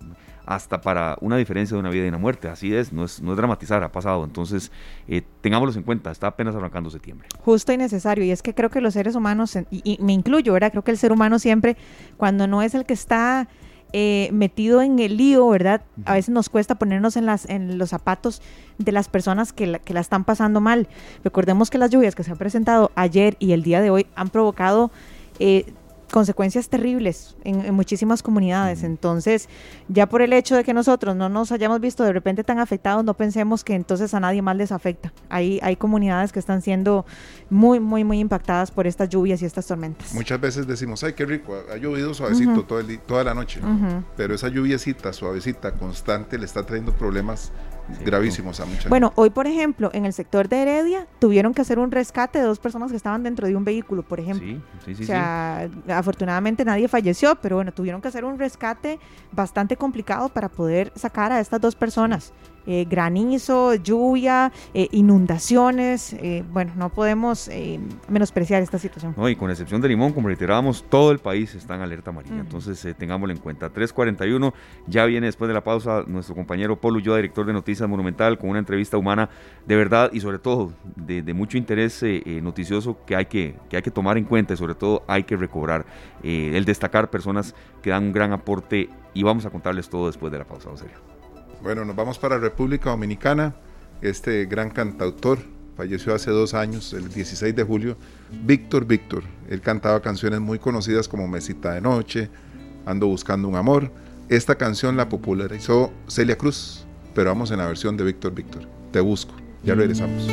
hasta para una diferencia de una vida y una muerte. Así es, no es, no es dramatizar, ha pasado. Entonces, eh, tengámoslos en cuenta, está apenas arrancando septiembre. Justo y necesario. Y es que creo que los seres humanos, y, me incluyo, ¿verdad? Creo que el ser humano siempre, cuando no es el que está eh, metido en el lío, ¿verdad? A veces nos cuesta ponernos en, las, en los zapatos de las personas que la, que la están pasando mal. Recordemos que las lluvias que se han presentado ayer y el día de hoy han provocado... Eh, consecuencias terribles en, muchísimas comunidades. Entonces, ya por el hecho de que nosotros no nos hayamos visto de repente tan afectados, no pensemos que entonces a nadie más les afecta. Hay, hay comunidades que están siendo muy, muy, muy impactadas por estas lluvias y estas tormentas. Muchas veces decimos, ay, qué rico, ha llovido suavecito toda la noche, pero esa lluviecita suavecita, constante, le está trayendo problemas gravísimos a mucha Bueno, hoy, por ejemplo, en el sector de Heredia, tuvieron que hacer un rescate de dos personas que estaban dentro de un vehículo, por ejemplo. Sí, sí, sí. O sea, afortunadamente nadie falleció, pero bueno, tuvieron que hacer un rescate bastante complicado para poder sacar a estas dos personas. Eh, granizo, lluvia, eh, inundaciones. Eh, bueno, no podemos menospreciar esta situación. No, y con excepción de Limón, como reiterábamos, todo el país está en alerta amarilla. Entonces, tengámoslo en cuenta. 3.41, ya viene después de la pausa nuestro compañero Polo yo director de Noticias Monumental, con una entrevista humana de verdad y sobre todo de, mucho interés noticioso que hay que, que hay que tomar en cuenta y sobre todo hay que recobrar el destacar personas que dan un gran aporte y vamos a contarles todo después de la pausa, serio. Bueno, nos vamos para República Dominicana. Este gran cantautor falleció hace dos años, el 16 de julio. Víctor Víctor. Él cantaba canciones muy conocidas como Mesita de Noche, Ando Buscando un Amor. Esta canción la popularizó Celia Cruz, pero vamos en la versión de Víctor Víctor. Te busco. Ya regresamos.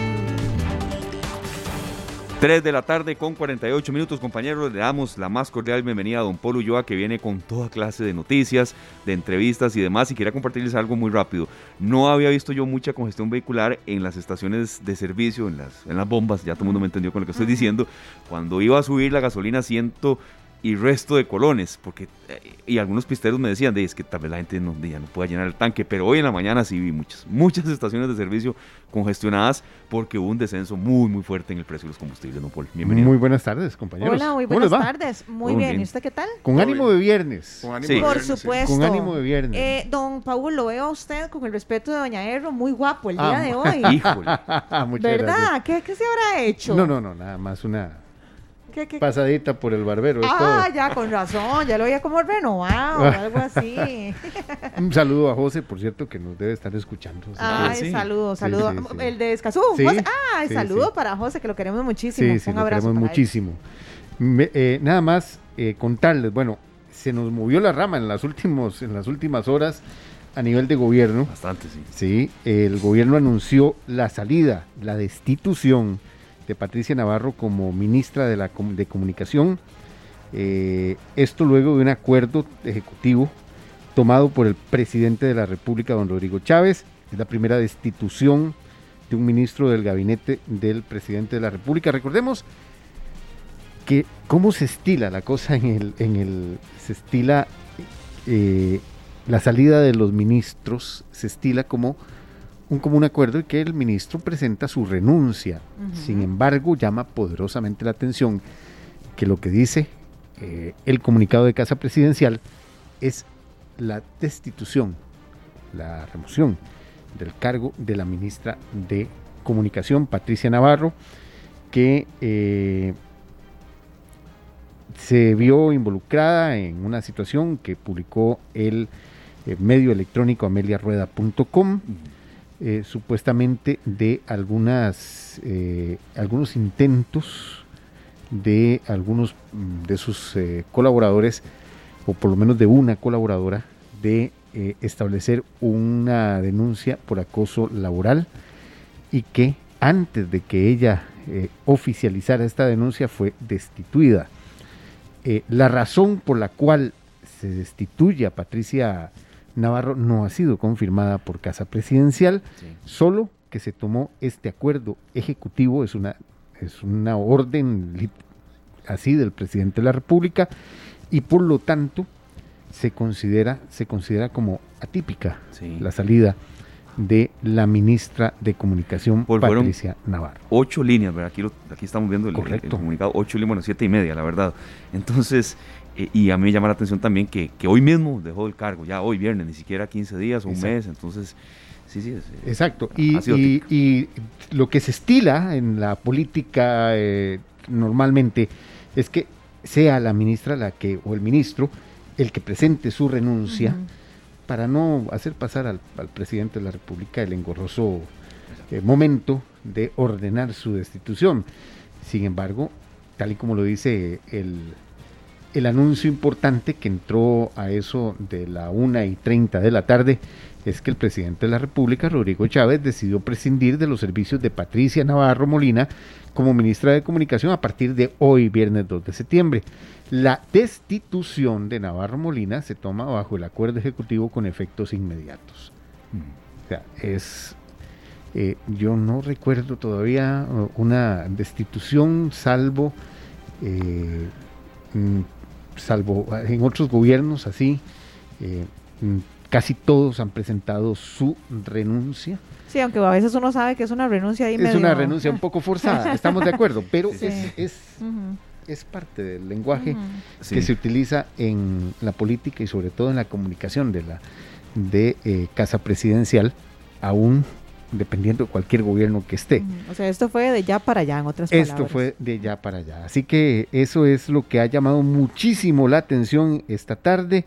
3 de la tarde con 48 minutos, compañeros. Le damos la más cordial bienvenida a don Polo Ulloa, que viene con toda clase de noticias, de entrevistas y demás. Y quería compartirles algo muy rápido. No había visto yo mucha congestión vehicular en las estaciones de servicio, en las, en las bombas. Ya todo el mundo me entendió con lo que estoy diciendo. Cuando iba a subir la gasolina, siento y resto de colones, porque eh, y algunos pisteros me decían, de, es que tal vez la gente no, ya no pueda llenar el tanque, pero hoy en la mañana sí vi muchas, muchas estaciones de servicio congestionadas porque hubo un descenso muy, muy fuerte en el precio de los combustibles, don Paul. Bienvenido. Muy buenas tardes, compañeros. Hola, muy buenas tardes. Muy, bien. ¿y usted qué tal? Con ánimo de viernes. Con ánimo de Por supuesto. Con ánimo de viernes. Eh, don Paul, lo veo a usted con el respeto de Doña Erro, muy guapo el día ah, de hoy. Híjole. ¿Verdad? ¿Qué, ¿Qué se habrá hecho? No, no, no, nada más una pasadita por el barbero. ah, ya, con razón, ya lo veía como renovado, algo así. Un saludo a José, por cierto, que nos debe estar escuchando. Ay, saludo, saludo. el de Escazú. Ah, saludo para José, que lo queremos muchísimo. Un abrazo. Lo queremos muchísimo. Eh, nada más eh, contarles, bueno, se nos movió la rama en las, últimos, en las últimas horas a nivel de gobierno. Bastante, sí. Sí, el gobierno anunció la salida, la destitución de Patricia Navarro como ministra de, la, de Comunicación. Eh, esto luego de un acuerdo ejecutivo tomado por el presidente de la República, don Rodrigo Chávez. Es la primera destitución de un ministro del gabinete del presidente de la República. Recordemos que cómo se estila la cosa en el, en el se estila eh, la salida de los ministros, se estila como un común acuerdo y que el ministro presenta su renuncia. Sin embargo, llama poderosamente la atención que lo que dice eh, el comunicado de Casa Presidencial es la destitución, la remoción del cargo de la ministra de Comunicación, Patricia Navarro, que eh, se vio involucrada en una situación que publicó el eh, medio electrónico ameliarueda.com. Eh, supuestamente de algunas, eh, algunos intentos de algunos mm, de sus eh, colaboradores, o por lo menos de una colaboradora, de establecer una denuncia por acoso laboral y que antes de que ella oficializara esta denuncia fue destituida. la razón por la cual se destituye a Patricia Navarro no ha sido confirmada por Casa Presidencial, solo que se tomó este acuerdo ejecutivo, es una, es una orden así del presidente de la República, y por lo tanto se considera, se considera como atípica la salida de la ministra de Comunicación, Patricia Navarro. Ocho líneas, ¿verdad? Aquí, aquí estamos viendo el, comunicado, ocho líneas, bueno, siete y media, la verdad. Entonces, eh, y a mí me llama la atención también que, hoy mismo dejó el cargo, ya hoy viernes, ni siquiera 15 días o un mes, entonces... Sí, sí, Exacto. Y, y, lo que se estila en la política eh, normalmente es que sea la ministra la que o el ministro el que presente su renuncia para no hacer pasar al, presidente de la República el engorroso eh, momento de ordenar su destitución. Sin embargo, tal y como lo dice el, el anuncio importante que entró a eso de la una y 30 de la tarde, es que el presidente de la República, Rodrigo Chávez, decidió prescindir de los servicios de Patricia Navarro Molina como ministra de Comunicación a partir de hoy, viernes 2 de septiembre. La destitución de Navarro Molina se toma bajo el acuerdo ejecutivo con efectos inmediatos. O sea, es. Eh, yo no recuerdo todavía uh, una destitución, salvo. Eh, mm, salvo en otros gobiernos así. Eh, mm, casi todos han presentado su renuncia. Sí, aunque a veces uno sabe que es una renuncia ahí Es una renuncia un poco forzada, estamos de acuerdo, pero es, es, parte del lenguaje que se utiliza en la política y sobre todo en la comunicación de la de eh, casa presidencial, aún dependiendo de cualquier gobierno que esté. O sea, esto fue de ya para allá, en otras palabras. Esto fue de ya para allá. Así que eso es lo que ha llamado muchísimo la atención esta tarde.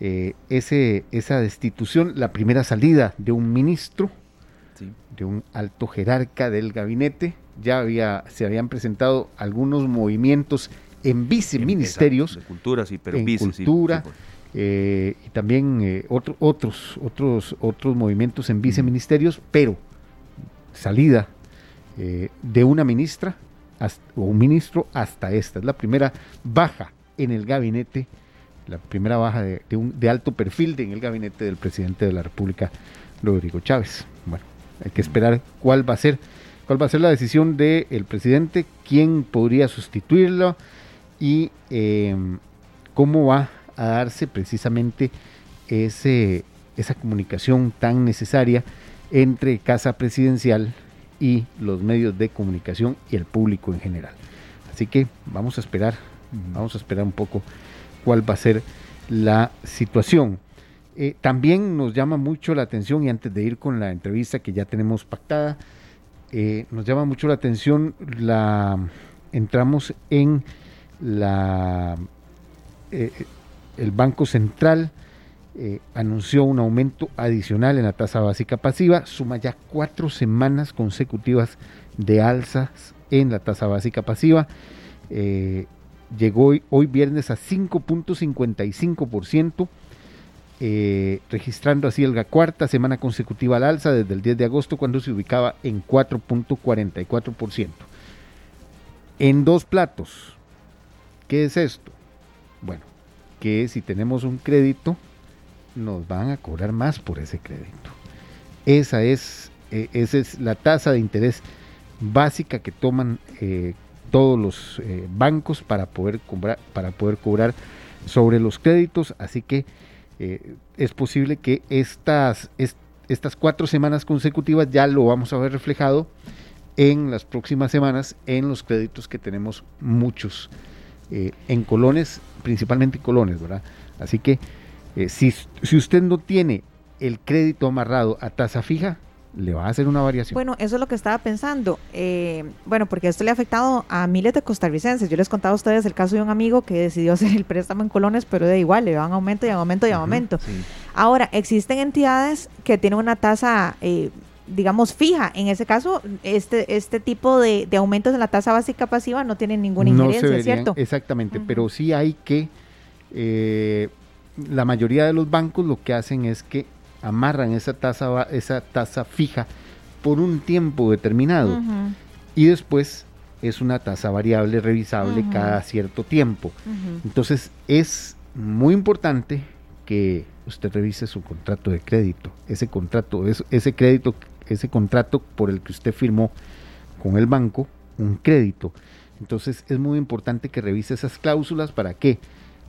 Eh, ese, esa destitución, la primera salida de un ministro, de un alto jerarca del gabinete. Ya había, se habían presentado algunos movimientos en viceministerios. De cultura, sí, pero en cultura. Eh, y también eh, otros, otros, otros movimientos en viceministerios, pero salida de una ministra o un ministro hasta esta. Es la primera baja en el gabinete la primera baja de, un, de alto perfil en el gabinete del presidente de la República, Rodrigo Chávez. Bueno, hay que esperar cuál va a ser, cuál va a ser la decisión del presidente, quién podría sustituirlo y em, cómo va a darse precisamente ese, esa comunicación tan necesaria entre Casa Presidencial y los medios de comunicación y el público en general. Así que vamos a esperar, vamos a esperar un poco cuál va a ser la situación. Eh, también nos llama mucho la atención, y antes de ir con la entrevista que ya tenemos pactada, eh, nos llama mucho la atención la entramos en la eh, el Banco Central anunció un aumento adicional en la tasa básica pasiva, suma ya cuatro semanas consecutivas de alzas en la tasa básica pasiva llegó hoy, viernes a 5.55%, eh, registrando así la cuarta semana consecutiva al alza desde el 10 de agosto cuando se ubicaba en 4.44%. En dos platos, ¿qué es esto? Bueno, que si tenemos un crédito, nos van a cobrar más por ese crédito. Esa es, eh, esa es la tasa de interés básica que toman eh, todos los eh, bancos para poder, cobrar, para poder cobrar sobre los créditos. Así que eh, es posible que estas, estas cuatro semanas consecutivas ya lo vamos a ver reflejado en las próximas semanas en los créditos que tenemos muchos eh, en colones, principalmente colones, ¿verdad? Así que si, si usted no tiene el crédito amarrado a tasa fija, le va a hacer una variación. Bueno, eso es lo que estaba pensando. Eh, bueno, porque esto le ha afectado a miles de costarricenses. Yo les contaba a ustedes el caso de un amigo que decidió hacer el préstamo en colones, pero de igual, le van aumento y aumento y aumento. Ahora, existen entidades que tienen una tasa, eh, digamos, fija. En ese caso, este, este tipo de, aumentos en la tasa básica pasiva no tienen ninguna injerencia, ¿cierto? Exactamente, pero sí hay que... Eh, la mayoría de los bancos lo que hacen es que amarran esa tasa, esa tasa fija por un tiempo determinado y después es una tasa variable revisable cada cierto tiempo. Entonces es muy importante que usted revise su contrato de crédito, ese contrato, ese crédito, ese contrato por el que usted firmó con el banco, un crédito. Entonces es muy importante que revise esas cláusulas para que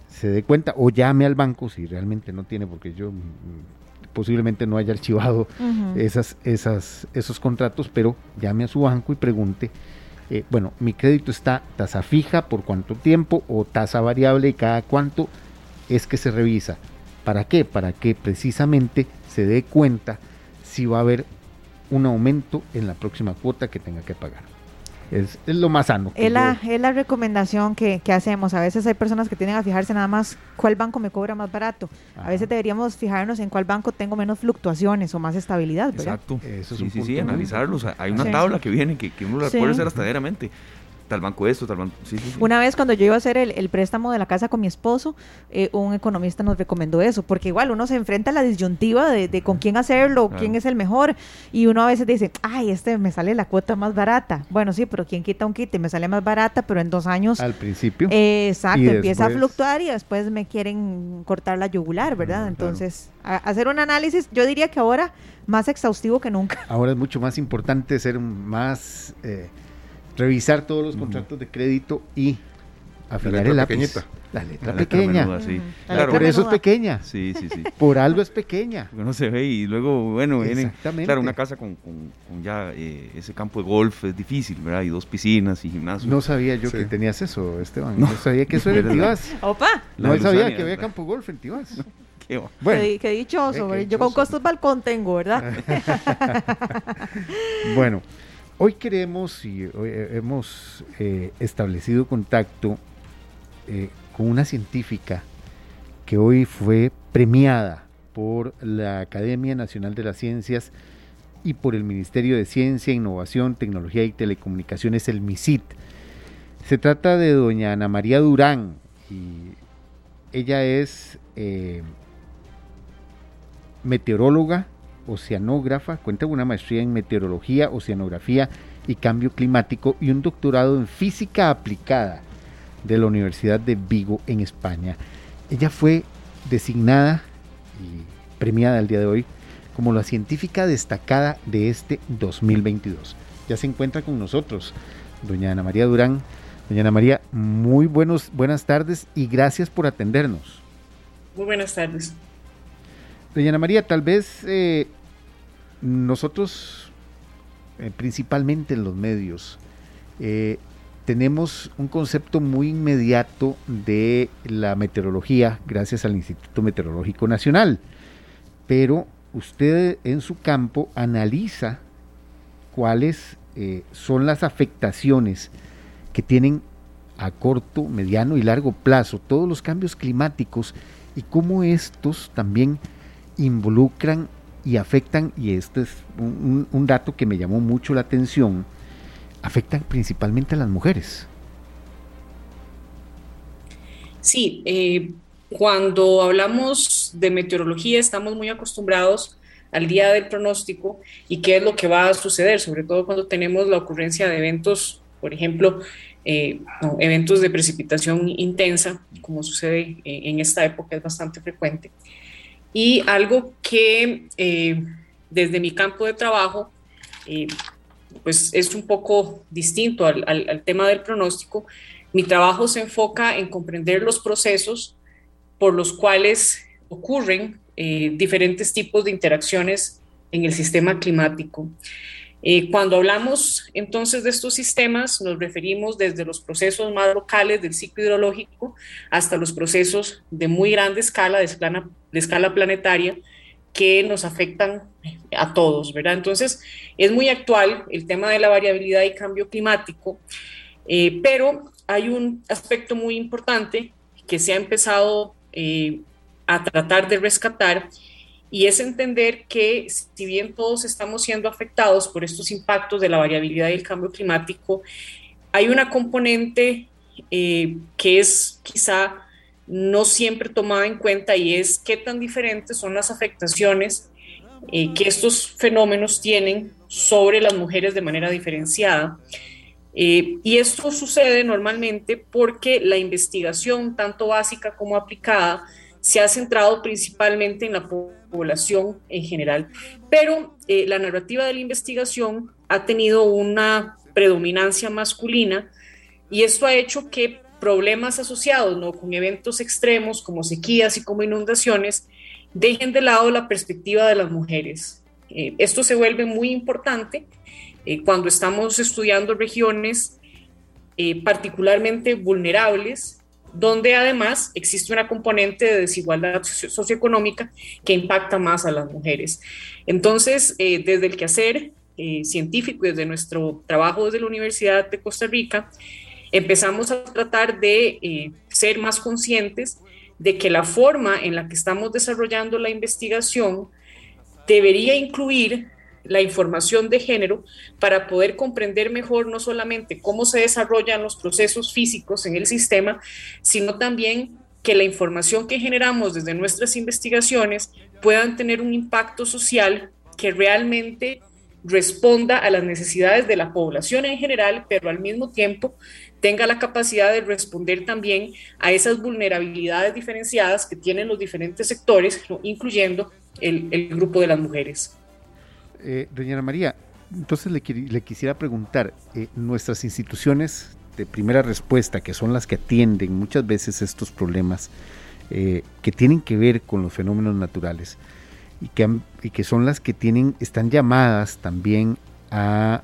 se dé cuenta o llame al banco si realmente no tiene, porque yo mm, posiblemente no haya archivado esas, esas, esos contratos, pero llame a su banco y pregunte, eh, bueno, mi crédito está tasa fija por cuánto tiempo o tasa variable y cada cuánto es que se revisa. ¿Para qué? Para que precisamente se dé cuenta si va a haber un aumento en la próxima cuota que tenga que pagar. Es, lo más sano. Es la, es la recomendación que, hacemos. A veces hay personas que tienen a fijarse nada más cuál banco me cobra más barato. A veces deberíamos fijarnos en cuál banco tengo menos fluctuaciones o más estabilidad. Exacto. Eso sí, sí, sí, analizarlos. Hay una tabla que viene que, que uno la puede hacer hasta tal banco esto, tal banco. Sí, sí, Una vez cuando yo iba a hacer el, préstamo de la casa con mi esposo, eh, un economista nos recomendó eso, porque igual uno se enfrenta a la disyuntiva de, con quién hacerlo, quién es el mejor, y uno a veces dice, ay, este me sale la cuota más barata. Bueno, sí, pero ¿quién quita un kit? Me sale más barata, pero en dos años. Al principio. exacto, empieza a fluctuar y después me quieren cortar la yugular, ¿verdad? Entonces, hacer un análisis, yo diría que ahora más exhaustivo que nunca. Ahora es mucho más importante ser más. Eh, revisar todos los contratos de crédito y afinar el lápiz. La letra pequeña. Por eso es pequeña. Sí, sí, sí. Por algo es pequeña. Porque no se ve y luego, bueno, viene. Claro, una casa con, ya eh, ese campo de golf es difícil, ¿verdad? Y dos piscinas y gimnasio. No sabía yo que tenías eso, Esteban. No, sabía que eso era en Tibás. Opa. No sabía que había campo de golf en Tibás. Qué, bueno, qué, dichoso. Yo con costos balcón tengo, ¿verdad? bueno. Hoy queremos y hemos eh, establecido contacto eh, con una científica que hoy fue premiada por la Academia Nacional de las Ciencias y por el Ministerio de Ciencia, Innovación, Tecnología y Telecomunicaciones, el MISIT. Se trata de doña Ana María Durán y ella es eh, meteoróloga, oceanógrafa, cuenta con una maestría en meteorología, oceanografía y cambio climático y un doctorado en física aplicada de la Universidad de Vigo en España. Ella fue designada y premiada el día de hoy como la científica destacada de este 2022. Ya se encuentra con nosotros doña Ana María Durán. Doña Ana María, muy buenos, buenas tardes y gracias por atendernos. Muy buenas tardes. Doña Ana María, tal vez eh, nosotros, eh, principalmente en los medios, eh, tenemos un concepto muy inmediato de la meteorología gracias al Instituto Meteorológico Nacional, pero usted en su campo analiza cuáles eh, son las afectaciones que tienen a corto, mediano y largo plazo todos los cambios climáticos y cómo estos también involucran y afectan, y este es un, dato que me llamó mucho la atención, afectan principalmente a las mujeres. Sí, eh, cuando hablamos de meteorología estamos muy acostumbrados al día del pronóstico y qué es lo que va a suceder, sobre todo cuando tenemos la ocurrencia de eventos, por ejemplo, eh, eventos de precipitación intensa, como sucede en esta época, es bastante frecuente. Y algo que eh, desde mi campo de trabajo, eh, pues es un poco distinto al, tema del pronóstico. Mi trabajo se enfoca en comprender los procesos por los cuales ocurren eh, diferentes tipos de interacciones en el sistema climático. Eh, cuando hablamos entonces de estos sistemas, nos referimos desde los procesos más locales del ciclo hidrológico hasta los procesos de muy grande escala, de escala, de escala planetaria, que nos afectan a todos, ¿verdad? Entonces, es muy actual el tema de la variabilidad y cambio climático, eh, pero hay un aspecto muy importante que se ha empezado eh, a tratar de rescatar y es entender que si bien todos estamos siendo afectados por estos impactos de la variabilidad y el cambio climático, hay una componente eh, que es quizá no siempre tomada en cuenta y es qué tan diferentes son las afectaciones eh, que estos fenómenos tienen sobre las mujeres de manera diferenciada. Eh, y esto sucede normalmente porque la investigación, tanto básica como aplicada, se ha centrado principalmente en la población en general, pero eh, la narrativa de la investigación ha tenido una predominancia masculina y esto ha hecho que problemas asociados ¿no? con eventos extremos como sequías y como inundaciones, dejen de lado la perspectiva de las mujeres. Eh, esto se vuelve muy importante eh, cuando estamos estudiando regiones eh, particularmente vulnerables, donde además existe una componente de desigualdad socioeconómica que impacta más a las mujeres. Entonces, desde el quehacer científico, desde nuestro trabajo desde la Universidad de Costa Rica, empezamos a tratar de ser más conscientes de que la forma en la que estamos desarrollando la investigación debería incluir la información de género para poder comprender mejor no solamente cómo se desarrollan los procesos físicos en el sistema, sino también que la información que generamos desde nuestras investigaciones puedan tener un impacto social que realmente responda a las necesidades de la población en general, pero al mismo tiempo tenga la capacidad de responder también a esas vulnerabilidades diferenciadas que tienen los diferentes sectores, incluyendo el, grupo de las mujeres. Eh, doña María, entonces le, quisiera preguntar, eh, nuestras instituciones de primera respuesta, que son las que atienden muchas veces estos problemas eh, que tienen que ver con los fenómenos naturales y que, que son las que tienen, están llamadas también a,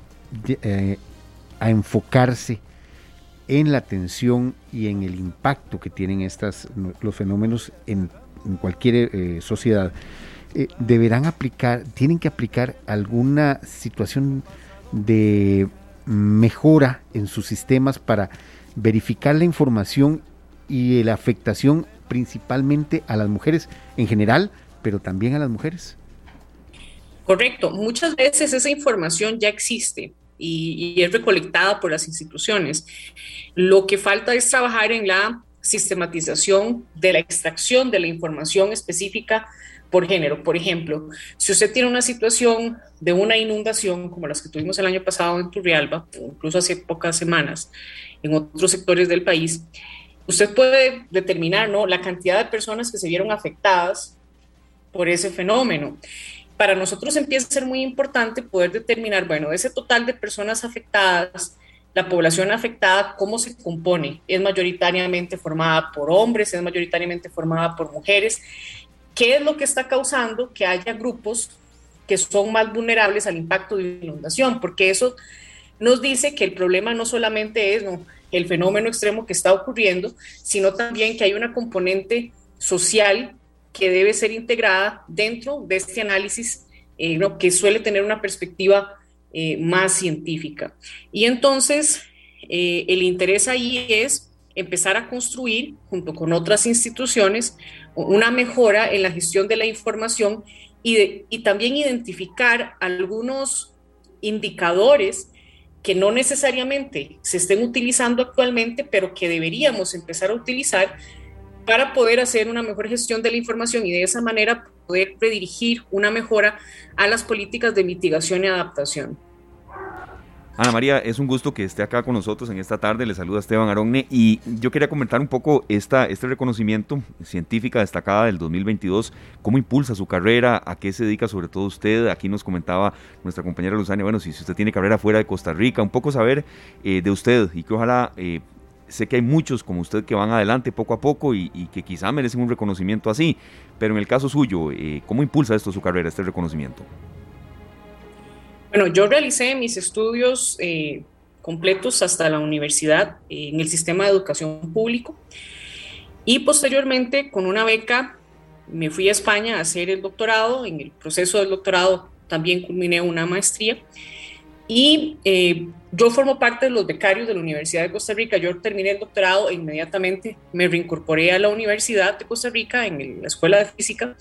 a enfocarse en la atención y en el impacto que tienen estas, los fenómenos en, cualquier sociedad. Eh, deberán aplicar, tienen que aplicar alguna situación de mejora en sus sistemas para verificar la información y la afectación principalmente a las mujeres en general, pero también a las mujeres. Correcto, muchas veces esa información ya existe y, y es recolectada por las instituciones. Lo que falta es trabajar en la sistematización de la extracción de la información específica por género. Por ejemplo, si usted tiene una situación de una inundación como las que tuvimos el año pasado en Turrialba, incluso hace pocas semanas en otros sectores del país, usted puede determinar ¿no? la cantidad de personas que se vieron afectadas por ese fenómeno. Para nosotros empieza a ser muy importante poder determinar, bueno, ese total de personas afectadas, la población afectada, cómo se compone. Es mayoritariamente formada por hombres, es mayoritariamente formada por mujeres ¿Qué es lo que está causando que haya grupos que son más vulnerables al impacto de inundación? Porque eso nos dice que el problema no solamente es el fenómeno extremo que está ocurriendo, sino también que hay una componente social que debe ser integrada dentro de este análisis eh, que suele tener una perspectiva eh, más científica. Y entonces, eh, el interés ahí es empezar a construir, junto con otras instituciones, una mejora en la gestión de la información y, también identificar algunos indicadores que no necesariamente se estén utilizando actualmente, pero que deberíamos empezar a utilizar para poder hacer una mejor gestión de la información y de esa manera poder redirigir una mejora a las políticas de mitigación y adaptación. Ana María, es un gusto que esté acá con nosotros en esta tarde. Le saluda Esteban Aronne y yo quería comentar un poco esta, este reconocimiento científica destacada del 2022. ¿Cómo impulsa su carrera? ¿A qué se dedica sobre todo usted? Aquí nos comentaba nuestra compañera Luzania, bueno, si usted tiene carrera fuera de Costa Rica, un poco saber eh, de usted y que ojalá... Eh, sé que hay muchos como usted que van adelante poco a poco y, que quizá merecen un reconocimiento así, pero en el caso suyo, eh, ¿cómo impulsa esto su carrera, este reconocimiento? Bueno, yo realicé mis estudios eh, completos hasta la universidad eh, en el sistema de educación público y posteriormente con una beca me fui a España a hacer el doctorado. En el proceso del doctorado también culminé una maestría y eh, yo formo parte de los becarios de la Universidad de Costa Rica. Yo terminé el doctorado e inmediatamente me reincorporé a la Universidad de Costa Rica en la Escuela de Física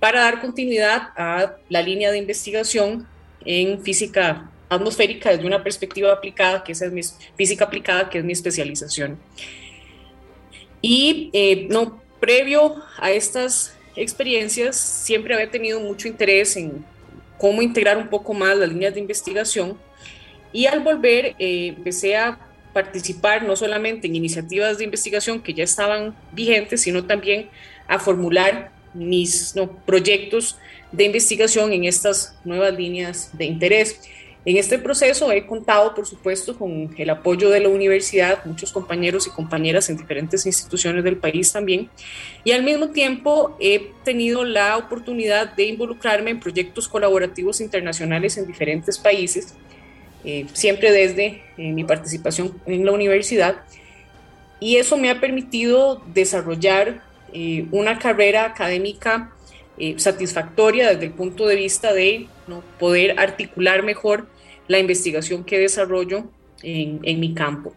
para dar continuidad a la línea de investigación en física atmosférica desde una perspectiva aplicada, que esa es mi física aplicada, que es mi especialización. Y eh, no, previo a estas experiencias, siempre había tenido mucho interés en cómo integrar un poco más las líneas de investigación y al volver eh, empecé a participar no solamente en iniciativas de investigación que ya estaban vigentes, sino también a formular mis proyectos de investigación en estas nuevas líneas de interés. En este proceso he contado, por supuesto, con el apoyo de la universidad, muchos compañeros y compañeras en diferentes instituciones del país también, y al mismo tiempo he tenido la oportunidad de involucrarme en proyectos colaborativos internacionales en diferentes países, eh, siempre desde eh, mi participación en la universidad, y eso me ha permitido desarrollar eh, una carrera académica satisfactoria desde el punto de vista de poder articular mejor la investigación que desarrollo en, mi campo.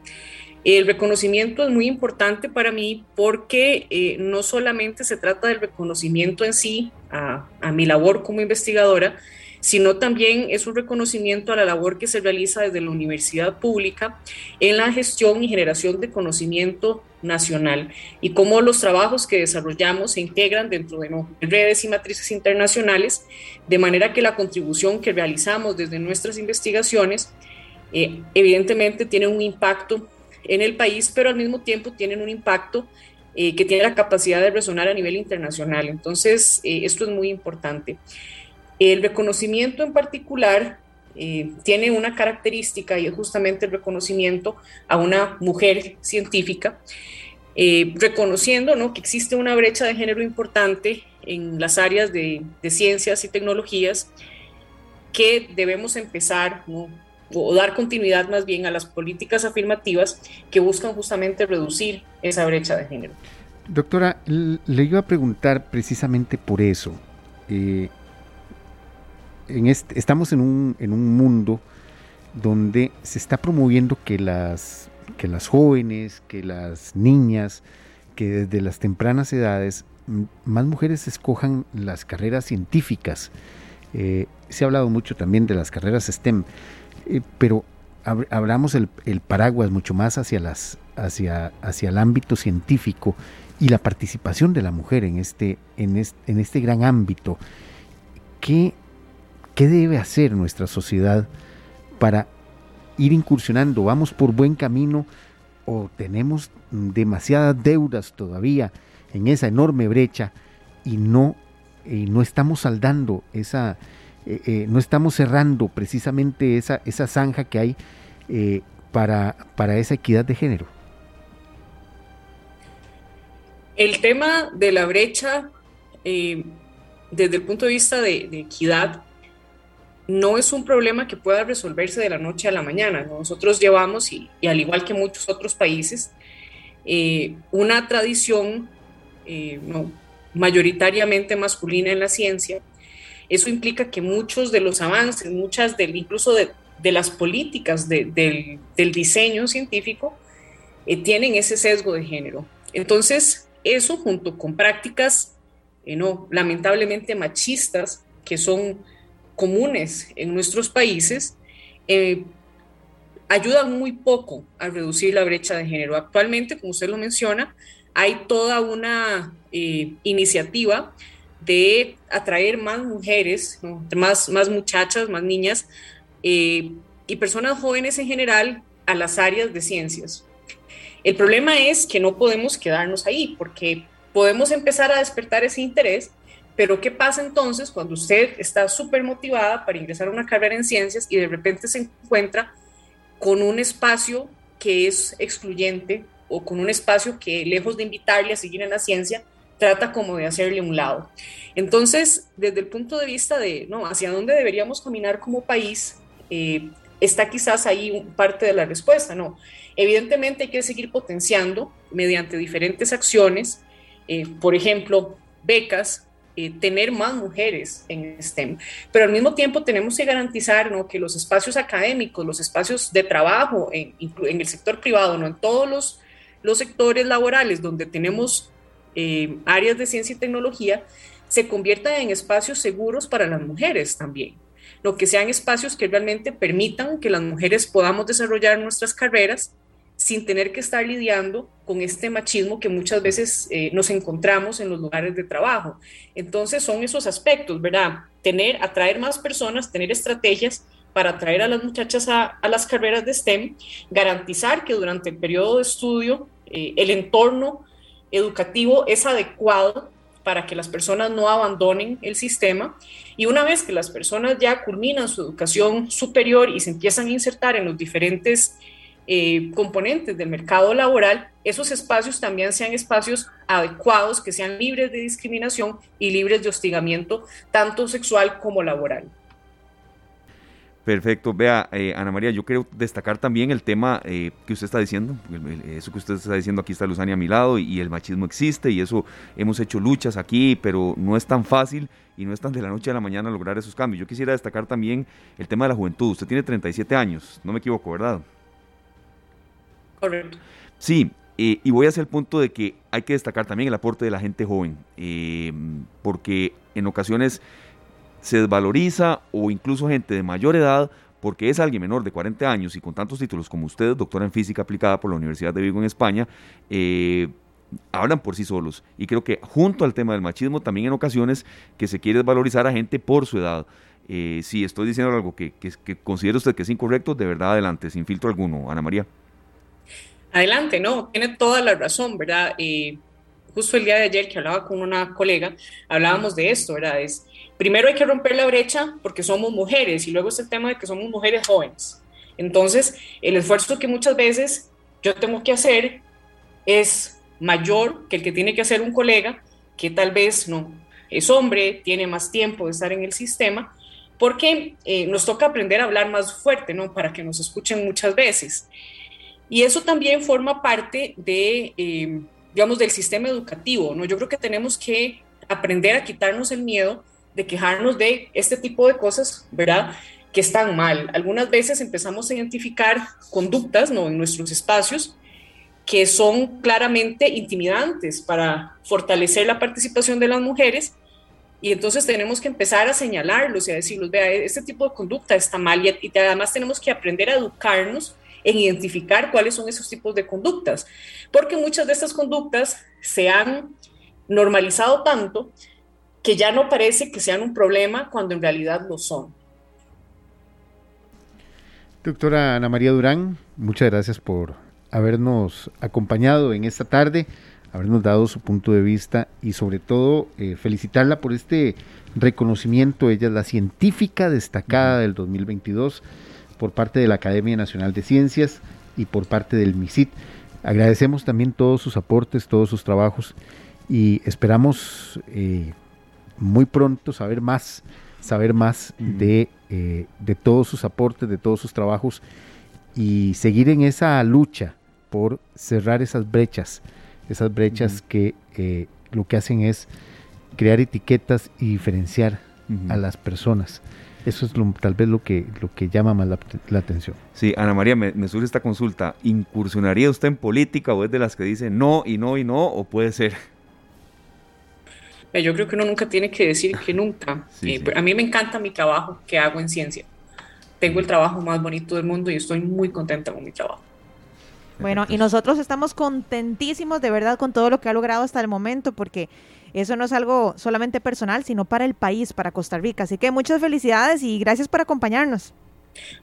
El reconocimiento es muy importante para mí porque eh, no solamente se trata del reconocimiento en sí a, mi labor como investigadora, sino también es un reconocimiento a la labor que se realiza desde la universidad pública en la gestión y generación de conocimiento nacional y cómo los trabajos que desarrollamos se integran dentro de redes y matrices internacionales, de manera que la contribución que realizamos desde nuestras investigaciones eh, evidentemente tiene un impacto en el país, pero al mismo tiempo tienen un impacto eh, que tiene la capacidad de resonar a nivel internacional. Entonces, eh, esto es muy importante. El reconocimiento en particular tiene una característica y es justamente el reconocimiento a una mujer científica eh, reconociendo ¿no? que existe una brecha de género importante en las áreas de, ciencias y tecnologías que debemos empezar o dar continuidad más bien a las políticas afirmativas que buscan justamente reducir esa brecha de género. Doctora, le iba a preguntar precisamente por eso. Eh, este, estamos en un, en un mundo donde se está promoviendo que las que las jóvenes, que las niñas, que desde las tempranas edades más mujeres escojan las carreras científicas. Eh, se ha hablado mucho también de las carreras STEM, eh, pero hablamos el, paraguas mucho más hacia, las, hacia, hacia el ámbito científico y la participación de la mujer en este, en este, en este gran ámbito. ¿Qué, ¿Qué debe hacer nuestra sociedad para ir incursionando, vamos por buen camino o tenemos demasiadas deudas todavía en esa enorme brecha y no, no estamos saldando esa, eh, eh, no estamos cerrando precisamente esa, esa zanja que hay eh, para, para esa equidad de género. El tema de la brecha, desde el punto de vista de, de equidad, no es un problema que pueda resolverse de la noche a la mañana. Nosotros llevamos, y, al igual que muchos otros países, eh, una tradición eh, mayoritariamente masculina en la ciencia. Eso implica que muchos de los avances, muchas del, incluso de, las políticas del, diseño científico, eh, tienen ese sesgo de género. Entonces, eso junto con prácticas, no, lamentablemente machistas, que son comunes en nuestros países eh, ayudan muy poco a reducir la brecha de género. Actualmente, como usted lo menciona, hay toda una eh, iniciativa de atraer más mujeres, más, más muchachas, más niñas eh, y personas jóvenes en general a las áreas de ciencias. El problema es que no podemos quedarnos ahí porque podemos empezar a despertar ese interés, pero ¿qué pasa entonces cuando usted está súper motivada para ingresar a una carrera en ciencias y de repente se encuentra con un espacio que es excluyente o con un espacio que lejos de invitarle a seguir en la ciencia, trata como de hacerle un lado? Entonces, desde el punto de vista de, ¿no? Hacia dónde deberíamos caminar como país, eh, está quizás ahí parte de la respuesta, ¿no? Evidentemente hay que seguir potenciando mediante diferentes acciones, eh, por ejemplo, becas, eh, tener más mujeres en STEM, pero al mismo tiempo tenemos que garantizar ¿no? que los espacios académicos, los espacios de trabajo en, el sector privado, ¿no? en todos los, los sectores laborales donde tenemos eh, áreas de ciencia y tecnología, se conviertan en espacios seguros para las mujeres también. Lo que sean espacios que realmente permitan que las mujeres podamos desarrollar nuestras carreras sin tener que estar lidiando con este machismo que muchas veces eh, nos encontramos en los lugares de trabajo. Entonces son esos aspectos, ¿verdad? Tener, atraer más personas, tener estrategias para atraer a las muchachas a, las carreras de STEM, garantizar que durante el periodo de estudio eh, el entorno educativo es adecuado para que las personas no abandonen el sistema y una vez que las personas ya culminan su educación superior y se empiezan a insertar en los diferentes eh, componentes del mercado laboral, esos espacios también sean espacios adecuados, que sean libres de discriminación y libres de hostigamiento, tanto sexual como laboral. Perfecto. Vea, eh, Ana María, yo quiero destacar también el tema eh, que usted está diciendo. eso que usted está diciendo, aquí está Luzania a mi lado y, el machismo existe y eso hemos hecho luchas aquí, pero no es tan fácil y no es tan de la noche a la mañana lograr esos cambios. Yo quisiera destacar también el tema de la juventud. Usted tiene 37 años, no me equivoco, ¿verdad? Correcto. Sí, eh, y voy hacia el punto de que hay que destacar también el aporte de la gente joven, porque en ocasiones se desvaloriza o incluso gente de mayor edad porque es alguien menor de 40 años y con tantos títulos como usted, doctora en física aplicada por la Universidad de Vigo en España, eh, hablan por sí solos. Y creo que junto al tema del machismo, también en ocasiones que se quiere desvalorizar a gente por su edad. Eh, si estoy diciendo algo que, que, considere usted que es incorrecto, de verdad adelante, sin filtro alguno, Ana María. Adelante, no, tiene toda la razón, ¿verdad? Eh, justo el día de ayer que hablaba con una colega, hablábamos de esto, ¿verdad? Es, primero hay que romper la brecha porque somos mujeres y luego es el tema de que somos mujeres jóvenes. Entonces, el esfuerzo que muchas veces yo tengo que hacer es mayor que el que tiene que hacer un colega que tal vez no es hombre, tiene más tiempo de estar en el sistema, porque eh, nos toca aprender a hablar más fuerte, ¿no? Para que nos escuchen muchas veces. Y eso también forma parte de, eh, digamos, del sistema educativo, ¿no? Yo creo que tenemos que aprender a quitarnos el miedo de quejarnos de este tipo de cosas, ¿verdad? Que están mal. Algunas veces empezamos a identificar conductas ¿no? en nuestros espacios que son claramente intimidantes para fortalecer la participación de las mujeres y entonces tenemos que empezar a señalarlos y a decirlos, vea, este tipo de conducta está mal y, y además tenemos que aprender a educarnos en identificar cuáles son esos tipos de conductas, porque muchas de estas conductas se han normalizado tanto que ya no parece que sean un problema cuando en realidad lo son. Doctora Ana María Durán, muchas gracias por habernos acompañado en esta tarde, habernos dado su punto de vista y sobre todo eh, felicitarla por este reconocimiento. Ella es la científica destacada del 2022 por parte de la Academia Nacional de Ciencias y por parte del MISIT. Agradecemos también todos sus aportes, todos sus trabajos y esperamos eh, muy pronto saber más, saber más de, eh, de todos sus aportes, de todos sus trabajos y seguir en esa lucha por cerrar esas brechas, esas brechas que eh, lo que hacen es crear etiquetas y diferenciar a las personas. Eso es tal vez lo que, lo que llama más la, atención. Sí, Ana María, me, me, surge esta consulta. ¿Incursionaría usted en política o es de las que dice no y no y no? ¿O puede ser yo creo que uno nunca tiene que decir que nunca. Eh, a mí me encanta mi trabajo que hago en ciencia. Tengo el trabajo más bonito del mundo y estoy muy contenta con mi trabajo. Bueno, y nosotros estamos contentísimos de verdad con todo lo que ha logrado hasta el momento, porque eso no es algo solamente personal, sino para el país, para Costa Rica. Así que muchas felicidades y gracias por acompañarnos.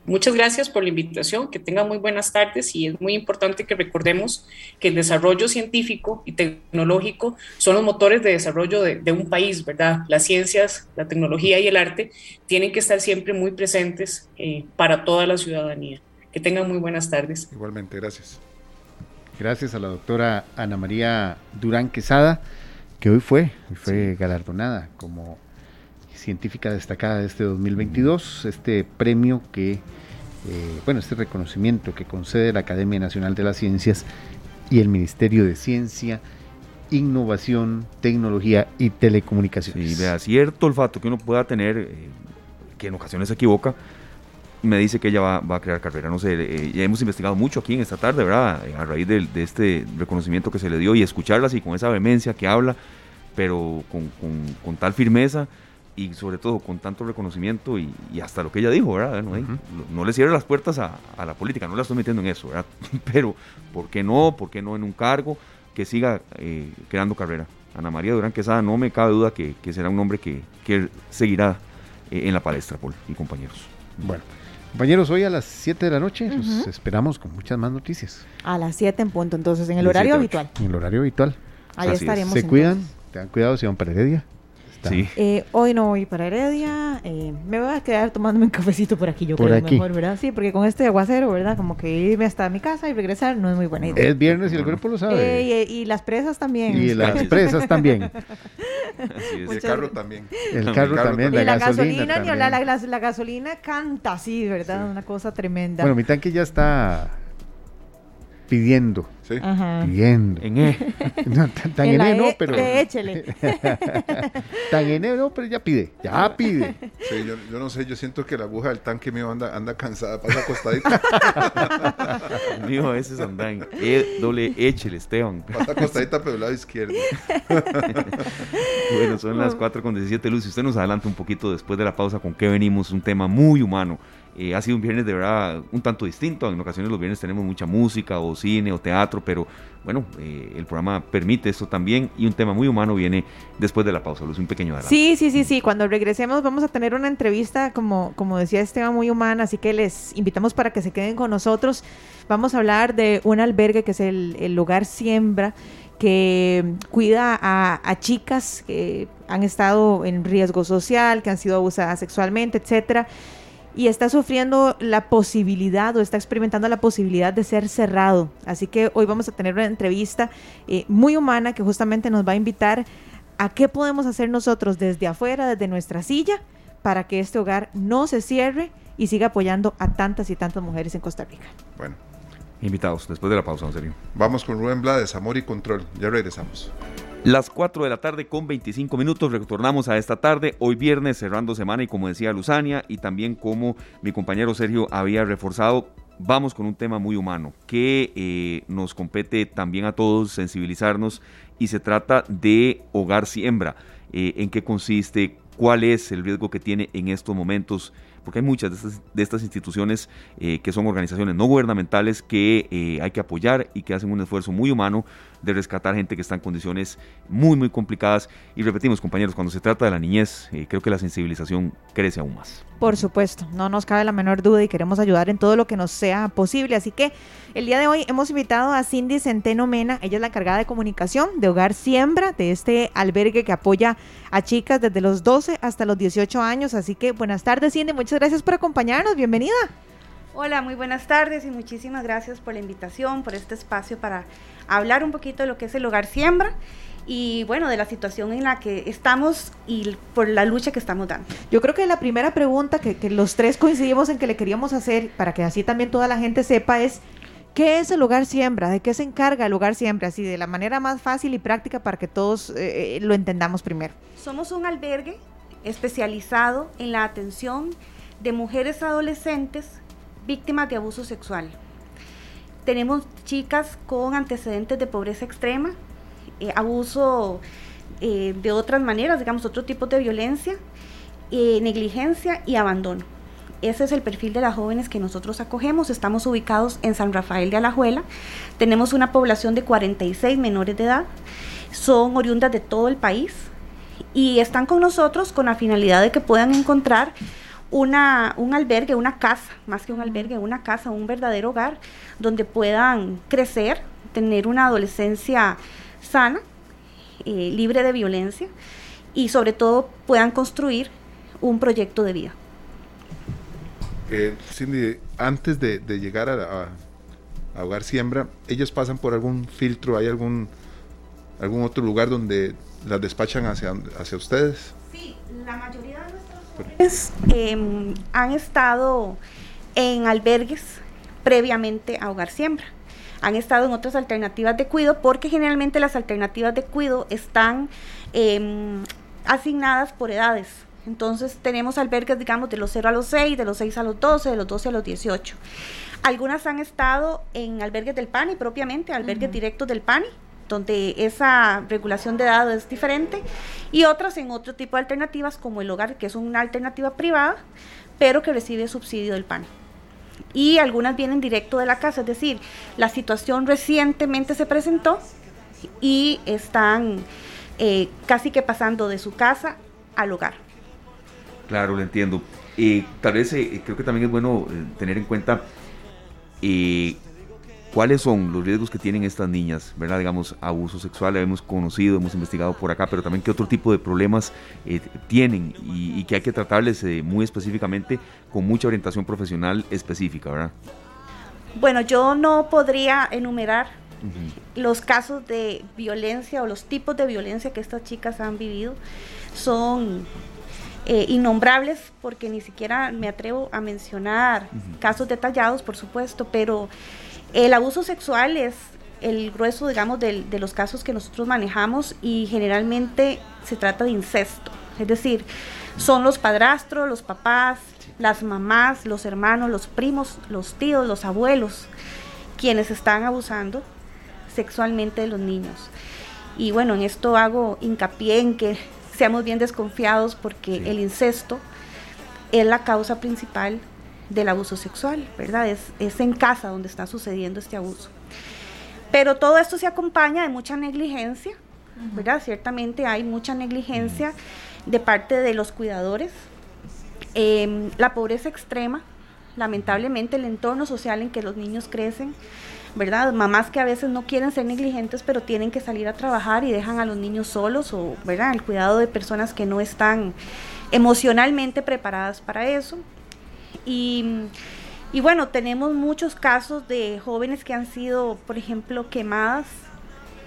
Muchas gracias por la invitación, que tengan muy buenas tardes y es muy importante que recordemos que el desarrollo científico y tecnológico son los motores de desarrollo de, un país, ¿verdad? Las ciencias, la tecnología y el arte tienen que estar siempre muy presentes eh, para toda la ciudadanía. Que tengan muy buenas tardes. Igualmente, gracias. Gracias a la doctora Ana María Durán Quesada, que hoy fue, fue galardonada como científica destacada de este 2022, este premio que, eh, bueno, este reconocimiento que concede la Academia Nacional de las Ciencias y el Ministerio de Ciencia, Innovación, Tecnología y Telecomunicaciones. Sí, vea, cierto olfato que uno pueda tener, eh, que en ocasiones se equivoca, me dice que ella va, a crear carrera. No sé, eh, ya hemos investigado mucho aquí en esta tarde, ¿verdad? A raíz de, este reconocimiento que se le dio y escucharla así con esa vehemencia que habla, pero con, con tal firmeza y sobre todo con tanto reconocimiento y, hasta lo que ella dijo, ¿verdad? No, le cierre las puertas a, la política, no la estoy metiendo en eso, ¿verdad? Pero, ¿por qué no? ¿Por qué no en un cargo que siga eh, creando carrera? Ana María Durán Quesada, no me cabe duda que, será un hombre que, seguirá eh, en la palestra, Paul y compañeros. Bueno. Compañeros, hoy a las 7 de la noche los esperamos con muchas más noticias. A las 7 en punto, entonces, en el horario habitual. En el horario habitual. Ahí estaremos. Se cuidan, Tengan cuidado si van para Heredia. Sí. Eh, hoy no voy para Heredia. eh, me voy a quedar tomándome un cafecito por aquí, yo Por creo aquí. mejor, ¿verdad? Sí, porque con este aguacero, ¿verdad? Como que irme hasta mi casa y regresar no es muy buena idea. Es viernes y el cuerpo lo sabe. Eh, y, y las presas también. y las presas también. Así es. Y el carro también. El carro también, Y la, la gasolina. gasolina, ni la, la- la gasolina canta así, ¿verdad? Una cosa tremenda. Bueno, mi tanque ya está pidiendo. Sí. Ajá. Pidiendo. En E. No, tan, tan En la enero, E pero. de échele. Tan enero, pero ya pide. Ya pide. Sí, yo, yo no sé, yo siento que la aguja del tanque mío anda, anda cansada, pasa acostadita, El mío a veces anda en E, doble H, el Esteban. pasa acostadita pero del lado izquierdo. Bueno, son las 4 con 17 luz. Si usted nos adelanta un poquito después de la pausa con qué venimos, un tema muy humano. Eh, ha sido un viernes de verdad un tanto distinto. En ocasiones los viernes tenemos mucha música o cine o teatro, pero bueno, eh, el programa permite esto también y un tema muy humano viene después de la pausa. Luz, un pequeño adelanto. Sí, sí, sí, sí. Cuando regresemos vamos a tener una entrevista, como, como decía Esteban, muy humana, así que les invitamos para que se queden con nosotros. Vamos a hablar de un albergue que es el, el Hogar Siembra, que cuida a, a chicas que han estado en riesgo social, que han sido abusadas sexualmente, etcétera. Y está sufriendo la posibilidad o está experimentando la posibilidad de ser cerrado. Así que hoy vamos a tener una entrevista eh, muy humana que justamente nos va a invitar a qué podemos hacer nosotros desde afuera, desde nuestra silla, para que este hogar no se cierre y siga apoyando a tantas y tantas mujeres en Costa Rica. Bueno, Invitados, después de la pausa, en serio. vamos con Rubén Blades, Amor y Control. Ya regresamos. Las 4 de la tarde con 25 minutos, retornamos a esta tarde, hoy viernes cerrando semana y como decía Luzania y también como mi compañero Sergio había reforzado, vamos con un tema muy humano que eh, nos compete también a todos sensibilizarnos y se trata de hogar siembra, Eh, en qué consiste, cuál es el riesgo que tiene en estos momentos porque hay muchas de estas, instituciones eh, que son organizaciones no gubernamentales que hay que apoyar y que hacen un esfuerzo muy humano de rescatar gente que está en condiciones muy, muy complicadas. Y repetimos, compañeros, cuando se trata de la niñez, eh, creo que la sensibilización crece aún más. Por supuesto, no nos cabe la menor duda y queremos ayudar en todo lo que nos sea posible. Así que el día de hoy hemos invitado a Cindy Centeno Mena, ella es la encargada de comunicación de Hogar Siembra, de este albergue que apoya a chicas desde los 12 hasta los 18 años. Así que buenas tardes, Cindy, muchas gracias por acompañarnos, bienvenida. Hola, muy buenas tardes y muchísimas gracias por la invitación, por este espacio para hablar un poquito de lo que es el hogar siembra y bueno, de la situación en la que estamos y por la lucha que estamos dando. Yo creo que la primera pregunta que, que los tres coincidimos en que le queríamos hacer, para que así también toda la gente sepa, es ¿qué es el hogar siembra? ¿De qué se encarga el hogar siembra? Así de la manera más fácil y práctica para que todos eh, lo entendamos primero. Somos un albergue especializado en la atención de mujeres adolescentes víctimas de abuso sexual. Tenemos chicas con antecedentes de pobreza extrema, eh, abuso eh, de otras maneras, digamos, otro tipo de violencia, eh, negligencia y abandono. Ese es el perfil de las jóvenes que nosotros acogemos. Estamos ubicados en San Rafael de Alajuela. Tenemos una población de 46 menores de edad. Son oriundas de todo el país y están con nosotros con la finalidad de que puedan encontrar una, un albergue, una casa, más que un albergue, una casa, un verdadero hogar, donde puedan crecer, tener una adolescencia sana, eh, libre de violencia y sobre todo puedan construir un proyecto de vida. Eh, Cindy, antes de, de llegar a, a- a Hogar Siembra, ellos pasan por algún filtro, ¿hay algún, algún otro lugar donde las despachan hacia, hacia ustedes? Sí, la mayoría eh, han estado en albergues previamente a Hogar Siembra. Han estado en otras alternativas de cuido porque generalmente las alternativas de cuido están eh, asignadas por edades. Entonces tenemos albergues, digamos, de los 0 a los 6, de los 6 a los 12, de los 12 a los 18. Algunas han estado en albergues del PANI propiamente, albergues directos del PANI, donde esa regulación de edad es diferente, y otras en otro tipo de alternativas como el hogar, que es una alternativa privada, pero que recibe subsidio del PANI. Y algunas vienen directo de la casa, es decir, la situación recientemente se presentó y están eh, casi que pasando de su casa al hogar. Claro, lo entiendo. Eh, tal vez eh, creo que también es bueno tener en cuenta ¿Cuáles son los riesgos que tienen estas niñas? ¿Verdad? Digamos, abuso sexual, hemos conocido, hemos investigado por acá, pero también qué otro tipo de problemas eh, tienen y, que hay que tratarles eh, muy específicamente con mucha orientación profesional específica, ¿verdad? Bueno, yo no podría enumerar los casos de violencia o los tipos de violencia que estas chicas han vivido. Son eh, innombrables porque ni siquiera me atrevo a mencionar casos detallados, por supuesto, pero el abuso sexual es el grueso, digamos, de, los casos que nosotros manejamos y generalmente se trata de incesto. Es decir, son los padrastros, los papás, las mamás, los hermanos, los primos, los tíos, los abuelos, quienes están abusando sexualmente de los niños. Y bueno, en esto hago hincapié en que seamos bien desconfiados porque el incesto es la causa principal del abuso sexual, ¿verdad? Es, es en casa donde está sucediendo este abuso. Pero todo esto se acompaña de mucha negligencia, ¿verdad? Ciertamente hay mucha negligencia de parte de los cuidadores. Em, la pobreza extrema, lamentablemente el entorno social en que los niños crecen, ¿verdad? Mamás que a veces no quieren ser negligentes, pero tienen que salir a trabajar y dejan a los niños solos o, ¿verdad? El cuidado de personas que no están emocionalmente preparadas para eso. Y, bueno, tenemos muchos casos de jóvenes que han sido, por ejemplo, quemadas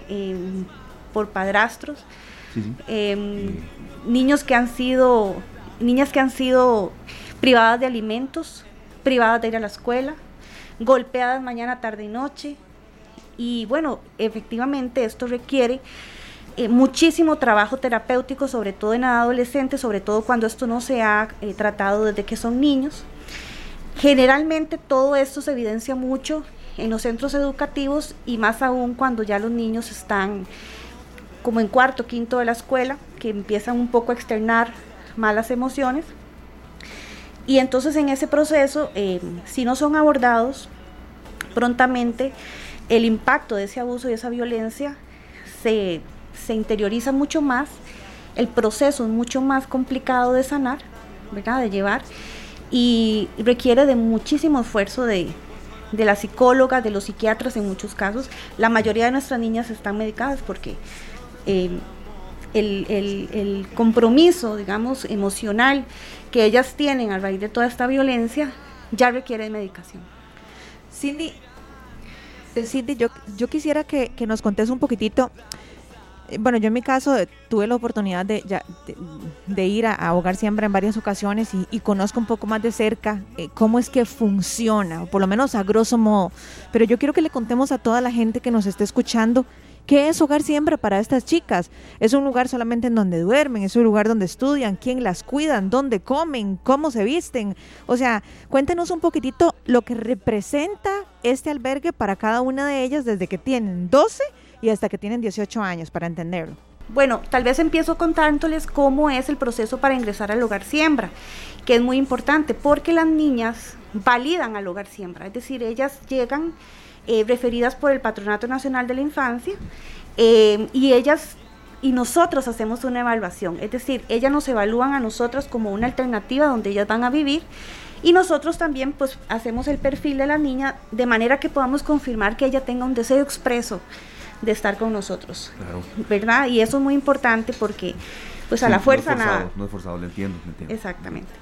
em, por padrastros, em, niños que han sido, niñas que han sido privadas de alimentos, privadas de ir a la escuela, golpeadas mañana, tarde y noche. Y bueno, efectivamente esto requiere eh, muchísimo trabajo terapéutico, sobre todo en adolescentes, sobre todo cuando esto no se ha eh, tratado desde que son niños. Generalmente todo esto se evidencia mucho en los centros educativos y más aún cuando ya los niños están como en cuarto, quinto de la escuela, que empiezan un poco a externar malas emociones. Y entonces en ese proceso, eh, si no son abordados prontamente, el impacto de ese abuso y esa violencia se, se interioriza mucho más, el proceso es mucho más complicado de sanar. De llevar y requiere de muchísimo esfuerzo de, de las psicólogas, de los psiquiatras en muchos casos. La mayoría de nuestras niñas están medicadas porque eh, el, el, compromiso, digamos, emocional que ellas tienen a raíz de toda esta violencia ya requiere de medicación. Cindy, eh, Cindy yo, yo quisiera que, que nos contes un poquitito bueno, yo en mi caso eh, tuve la oportunidad de, de, ir a, Hogar Siembra en varias ocasiones y, conozco un poco más de cerca eh, cómo es que funciona, por lo menos a grosso modo. Pero yo quiero que le contemos a toda la gente que nos esté escuchando ¿Qué es Hogar Siembra para estas chicas? ¿Es un lugar solamente en donde duermen? ¿Es un lugar donde estudian? ¿Quién las cuidan? ¿Dónde comen? ¿Cómo se visten? O sea, cuéntenos un poquitito lo que representa este albergue para cada una de ellas desde que tienen 12 y hasta que tienen 18 años, para entenderlo. Bueno, tal vez empiezo contándoles cómo es el proceso para ingresar al hogar siembra, que es muy importante porque las niñas validan al hogar siembra, es decir, ellas llegan eh, referidas por el Patronato Nacional de la Infancia eh, y ellas y nosotros hacemos una evaluación, es decir, ellas nos evalúan a nosotros como una alternativa donde ellas van a vivir y nosotros también pues hacemos el perfil de la niña de manera que podamos confirmar que ella tenga un deseo expreso de estar con nosotros. ¿Verdad? Y eso es muy importante porque pues a la fuerza nada. No es forzado, lo entiendo, entiendo. Exactamente.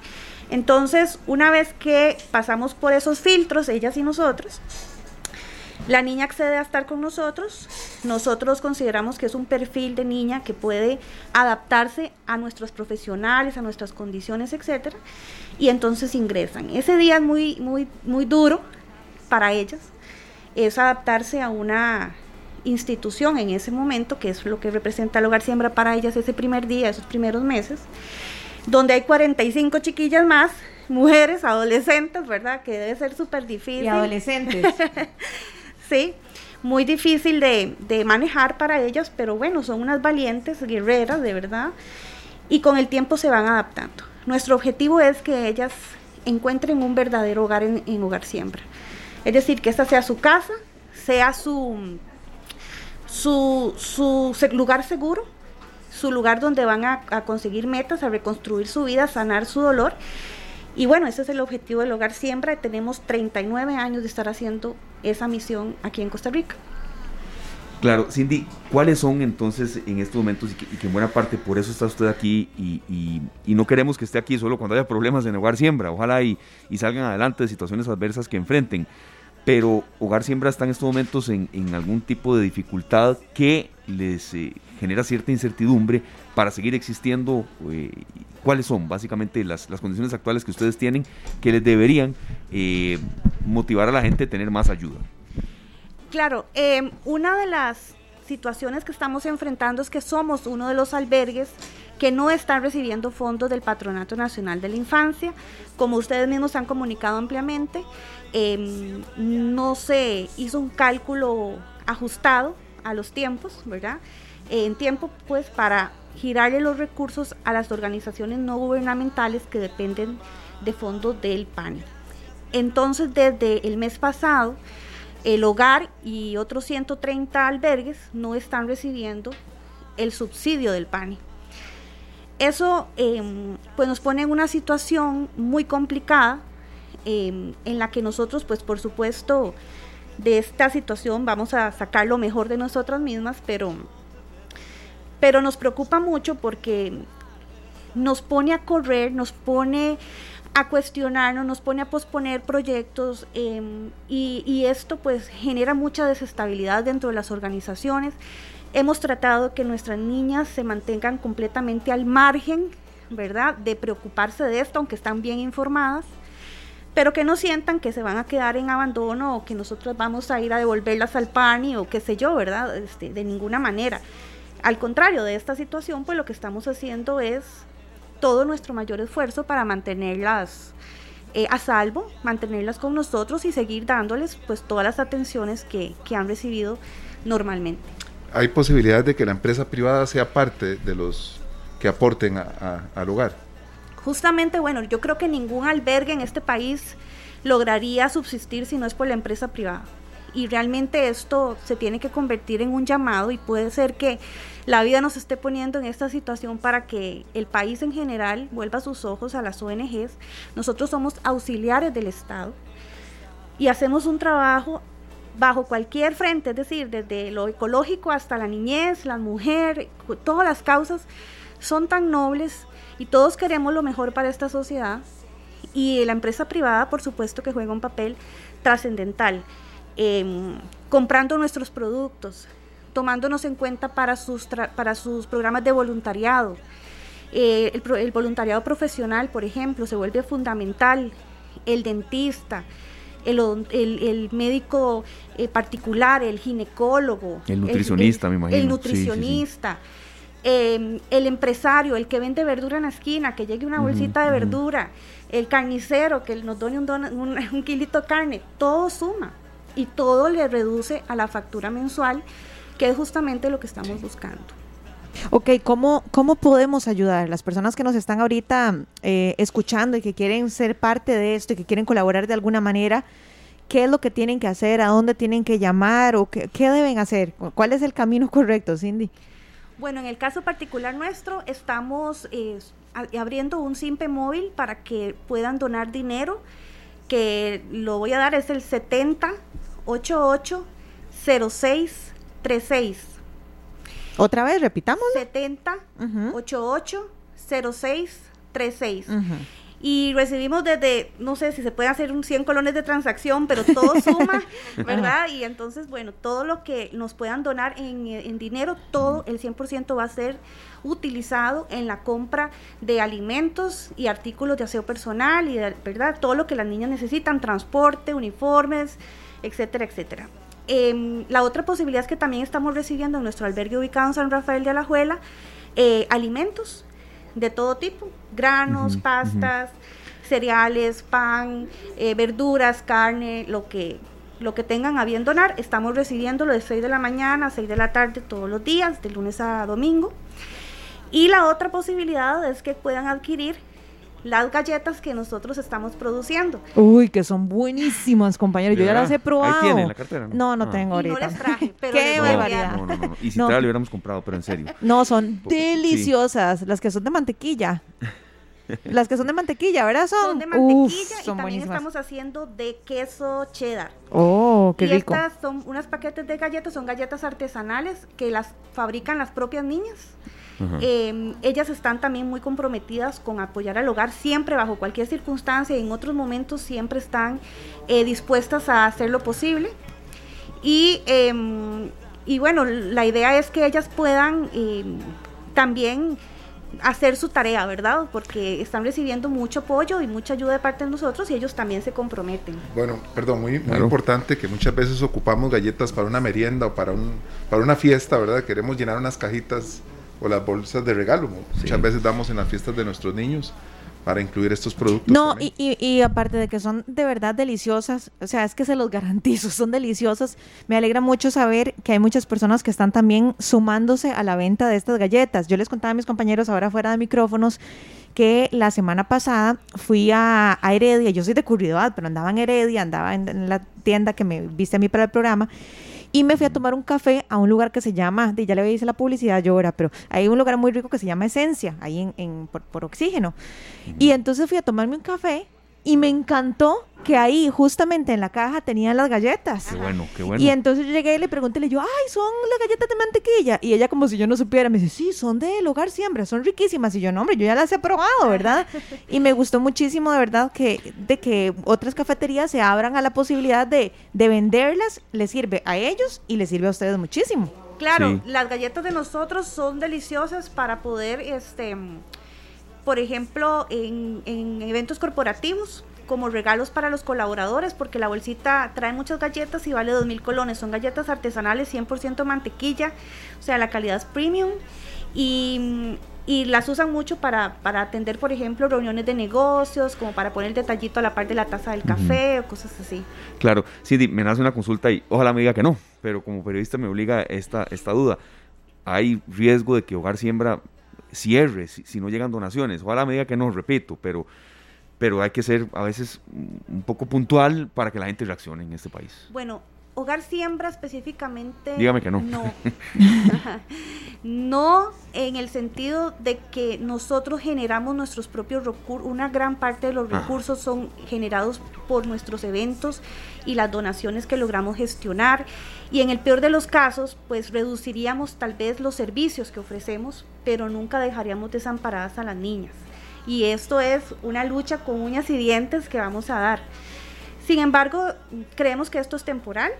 Entonces, una vez que pasamos por esos filtros, ellas y nosotros, la niña accede a estar con nosotros. Nosotros consideramos que es un perfil de niña que puede adaptarse a nuestros profesionales, a nuestras condiciones, etcétera, y entonces ingresan. Ese día es muy muy muy duro para ellas. Es adaptarse a una institución en ese momento, que es lo que representa el Hogar Siembra para ellas ese primer día, esos primeros meses, donde hay 45 chiquillas más, mujeres, adolescentes, ¿verdad? Que debe ser súper difícil. Y adolescentes. sí, muy difícil de, de manejar para ellas, pero bueno, son unas valientes, guerreras, de verdad, y con el tiempo se van adaptando. Nuestro objetivo es que ellas encuentren un verdadero hogar en, en Hogar Siembra. Es decir, que esta sea su casa, sea su, su, su lugar seguro, su lugar donde van a, conseguir metas, a reconstruir su vida, a sanar su dolor Y bueno, ese es el objetivo del Hogar Siembra. Tenemos 39 años de estar haciendo esa misión aquí en Costa Rica. Claro, Cindy, ¿cuáles son entonces en estos momentos, y que, en buena parte por eso está usted aquí, y, no queremos que esté aquí solo cuando haya problemas en Hogar Siembra, ojalá y, salgan adelante de situaciones adversas que enfrenten, pero Hogar Siembra está en estos momentos en, algún tipo de dificultad que les eh, genera cierta incertidumbre para seguir existiendo. Eh, ¿Cuáles son básicamente las, condiciones actuales que ustedes tienen que les deberían eh, motivar a la gente a tener más ayuda? Claro, em, una de las situaciones que estamos enfrentando es que somos uno de los albergues que no están recibiendo fondos del Patronato Nacional de la Infancia. Como ustedes mismos han comunicado ampliamente, em, no se hizo un cálculo ajustado a los tiempos, ¿verdad? En tiempo, pues, para girarle los recursos a las organizaciones no gubernamentales que dependen de fondos del PAN. Entonces, desde el mes pasado, el hogar y otros 130 albergues no están recibiendo el subsidio del PANI. Eso em, pues nos pone en una situación muy complicada em, en la que nosotros pues por supuesto de esta situación vamos a sacar lo mejor de nosotras mismas, pero, pero nos preocupa mucho porque nos pone a correr, nos pone a cuestionarnos, nos pone a posponer proyectos em, y, esto pues genera mucha desestabilidad dentro de las organizaciones. Hemos tratado que nuestras niñas se mantengan completamente al margen, ¿verdad? De preocuparse de esto, aunque están bien informadas, pero que no sientan que se van a quedar en abandono o que nosotros vamos a ir a devolverlas al PANI o qué sé yo, ¿verdad? Este, de ninguna manera. Al contrario de esta situación, pues lo que estamos haciendo es todo nuestro mayor esfuerzo para mantenerlas eh, a salvo, mantenerlas con nosotros y seguir dándoles pues todas las atenciones que, han recibido normalmente. ¿Hay posibilidad de que la empresa privada sea parte de los que aporten al hogar? Justamente, bueno, yo creo que ningún albergue en este país lograría subsistir si no es por la empresa privada. Y realmente esto se tiene que convertir en un llamado y puede ser que la vida nos esté poniendo en esta situación para que el país en general vuelva sus ojos a las ONGs. Nosotros somos auxiliares del Estado y hacemos un trabajo bajo cualquier frente, es decir, desde lo ecológico hasta la niñez, la mujer, todas las causas son tan nobles y todos queremos lo mejor para esta sociedad y la empresa privada por supuesto que juega un papel trascendental, em, comprando nuestros productos, tomándonos en cuenta para sus, para sus programas de voluntariado. Eh, el, voluntariado profesional, por ejemplo, se vuelve fundamental. El dentista, el, médico eh, particular, el ginecólogo. El nutricionista, me imagino. El nutricionista. Em, el empresario, el que vende verdura en la esquina, que llegue una bolsita de verdura, el carnicero, que nos done un, un, un kilito de carne, todo suma y todo le reduce a la factura mensual que es justamente lo que estamos buscando. Ok, ¿cómo, ¿cómo podemos ayudar? Las personas que nos están ahorita eh, escuchando y que quieren ser parte de esto y que quieren colaborar de alguna manera, ¿qué es lo que tienen que hacer? ¿A dónde tienen que llamar? ¿O qué, deben hacer? ¿Cuál es el camino correcto, Cindy? Bueno, en el caso particular nuestro, estamos eh, abriendo un SIMPE móvil para que puedan donar dinero, que lo voy a dar, es el 7088 06 36. Otra vez, repitamos. 70 88 06 36. Y recibimos desde, no sé si se puede hacer un 100 colones de transacción, pero todo suma, ¿verdad? Y entonces, bueno, todo lo que nos puedan donar en, dinero, todo el 100% va a ser utilizado en la compra de alimentos y artículos de aseo personal y, ¿verdad? Todo lo que las niñas necesitan, transporte, uniformes, etcétera, etcétera. Em, la otra posibilidad es que también estamos recibiendo en nuestro albergue ubicado en San Rafael de Alajuela eh, alimentos de todo tipo, granos, pastas, cereales, pan, eh, verduras, carne, lo que, lo que tengan a bien donar. Estamos recibiéndolo de 6 de la mañana a 6 de la tarde todos los días, de lunes a domingo. Y la otra posibilidad es que puedan adquirir las galletas que nosotros estamos produciendo. Uy, que son buenísimas, compañeros. Yo ya las he probado. Ahí la cartera, ¿no? No, no, tengo ahorita. no les traje, pero Qué barbaridad. No, no, no, Y si no. trae, lo hubiéramos comprado, pero en serio. No, son deliciosas. Las que son de mantequilla. Las que son de mantequilla, ¿verdad? Son, son de mantequilla y también estamos haciendo de queso cheddar. Oh, qué y rico. estas son unos paquetes de galletas, son galletas artesanales que las fabrican las propias niñas. Eh, ellas están también muy comprometidas con apoyar al hogar siempre, bajo cualquier circunstancia y en otros momentos siempre están eh, dispuestas a hacer lo posible. Y, em, y bueno, la idea es que ellas puedan em, también hacer su tarea, ¿verdad? Porque están recibiendo mucho apoyo y mucha ayuda de parte de nosotros y ellos también se comprometen. Bueno, perdón, muy, muy importante que muchas veces ocupamos galletas para una merienda o para, un, para una fiesta, ¿verdad? Queremos llenar unas cajitas o las bolsas de regalo. Muchas veces damos en las fiestas de nuestros niños para incluir estos productos. No, y, y, aparte de que son de verdad deliciosas, o sea, es que se los garantizo, son deliciosas. Me alegra mucho saber que hay muchas personas que están también sumándose a la venta de estas galletas. Yo les contaba a mis compañeros ahora fuera de micrófonos que la semana pasada fui a, Heredia, yo soy de Curridad, pero andaba en Heredia, andaba en, en la tienda que me viste a mí para el programa y me fui a tomar un café a un lugar que se llama, ya le hice la publicidad yo ahora, pero hay un lugar muy rico que se llama Esencia, ahí en, por, oxígeno. Y entonces fui a tomarme un café y me encantó que ahí, justamente en la caja, tenían las galletas. Qué bueno, qué bueno. Y entonces yo llegué y le pregunté, le yo, ay, son las galletas de mantequilla. Y ella, como si yo no supiera, me dice, sí, son del hogar siempre, son riquísimas. Y yo, no, hombre, yo ya las he probado, ¿verdad? y me gustó muchísimo, de verdad, que de que otras cafeterías se abran a la posibilidad de, de venderlas. Les sirve a ellos y les sirve a ustedes muchísimo. Claro, las galletas de nosotros son deliciosas para poder, este por ejemplo, en, eventos corporativos, como regalos para los colaboradores, porque la bolsita trae muchas galletas y vale dos mil colones. Son galletas artesanales, 100% mantequilla, o sea, la calidad es premium. Y, las usan mucho para, para, atender, por ejemplo, reuniones de negocios, como para poner el detallito a la parte de la taza del café o cosas así. Claro, sí, me nace una consulta y ojalá me diga que no, pero como periodista me obliga esta, esta duda. ¿Hay riesgo de que Hogar Siembra cierre si, no llegan donaciones. Ojalá me diga que no, repito, pero, pero hay que ser a veces un poco puntual para que la gente reaccione en este país. Bueno, Hogar Siembra específicamente. Dígame que no. No. no en el sentido de que nosotros generamos nuestros propios recursos. Una gran parte de los recursos son generados por nuestros eventos y las donaciones que logramos gestionar. Y en el peor de los casos, pues reduciríamos tal vez los servicios que ofrecemos, pero nunca dejaríamos desamparadas a las niñas. Y esto es una lucha con uñas y dientes que vamos a dar. Sin embargo, creemos que esto es temporal,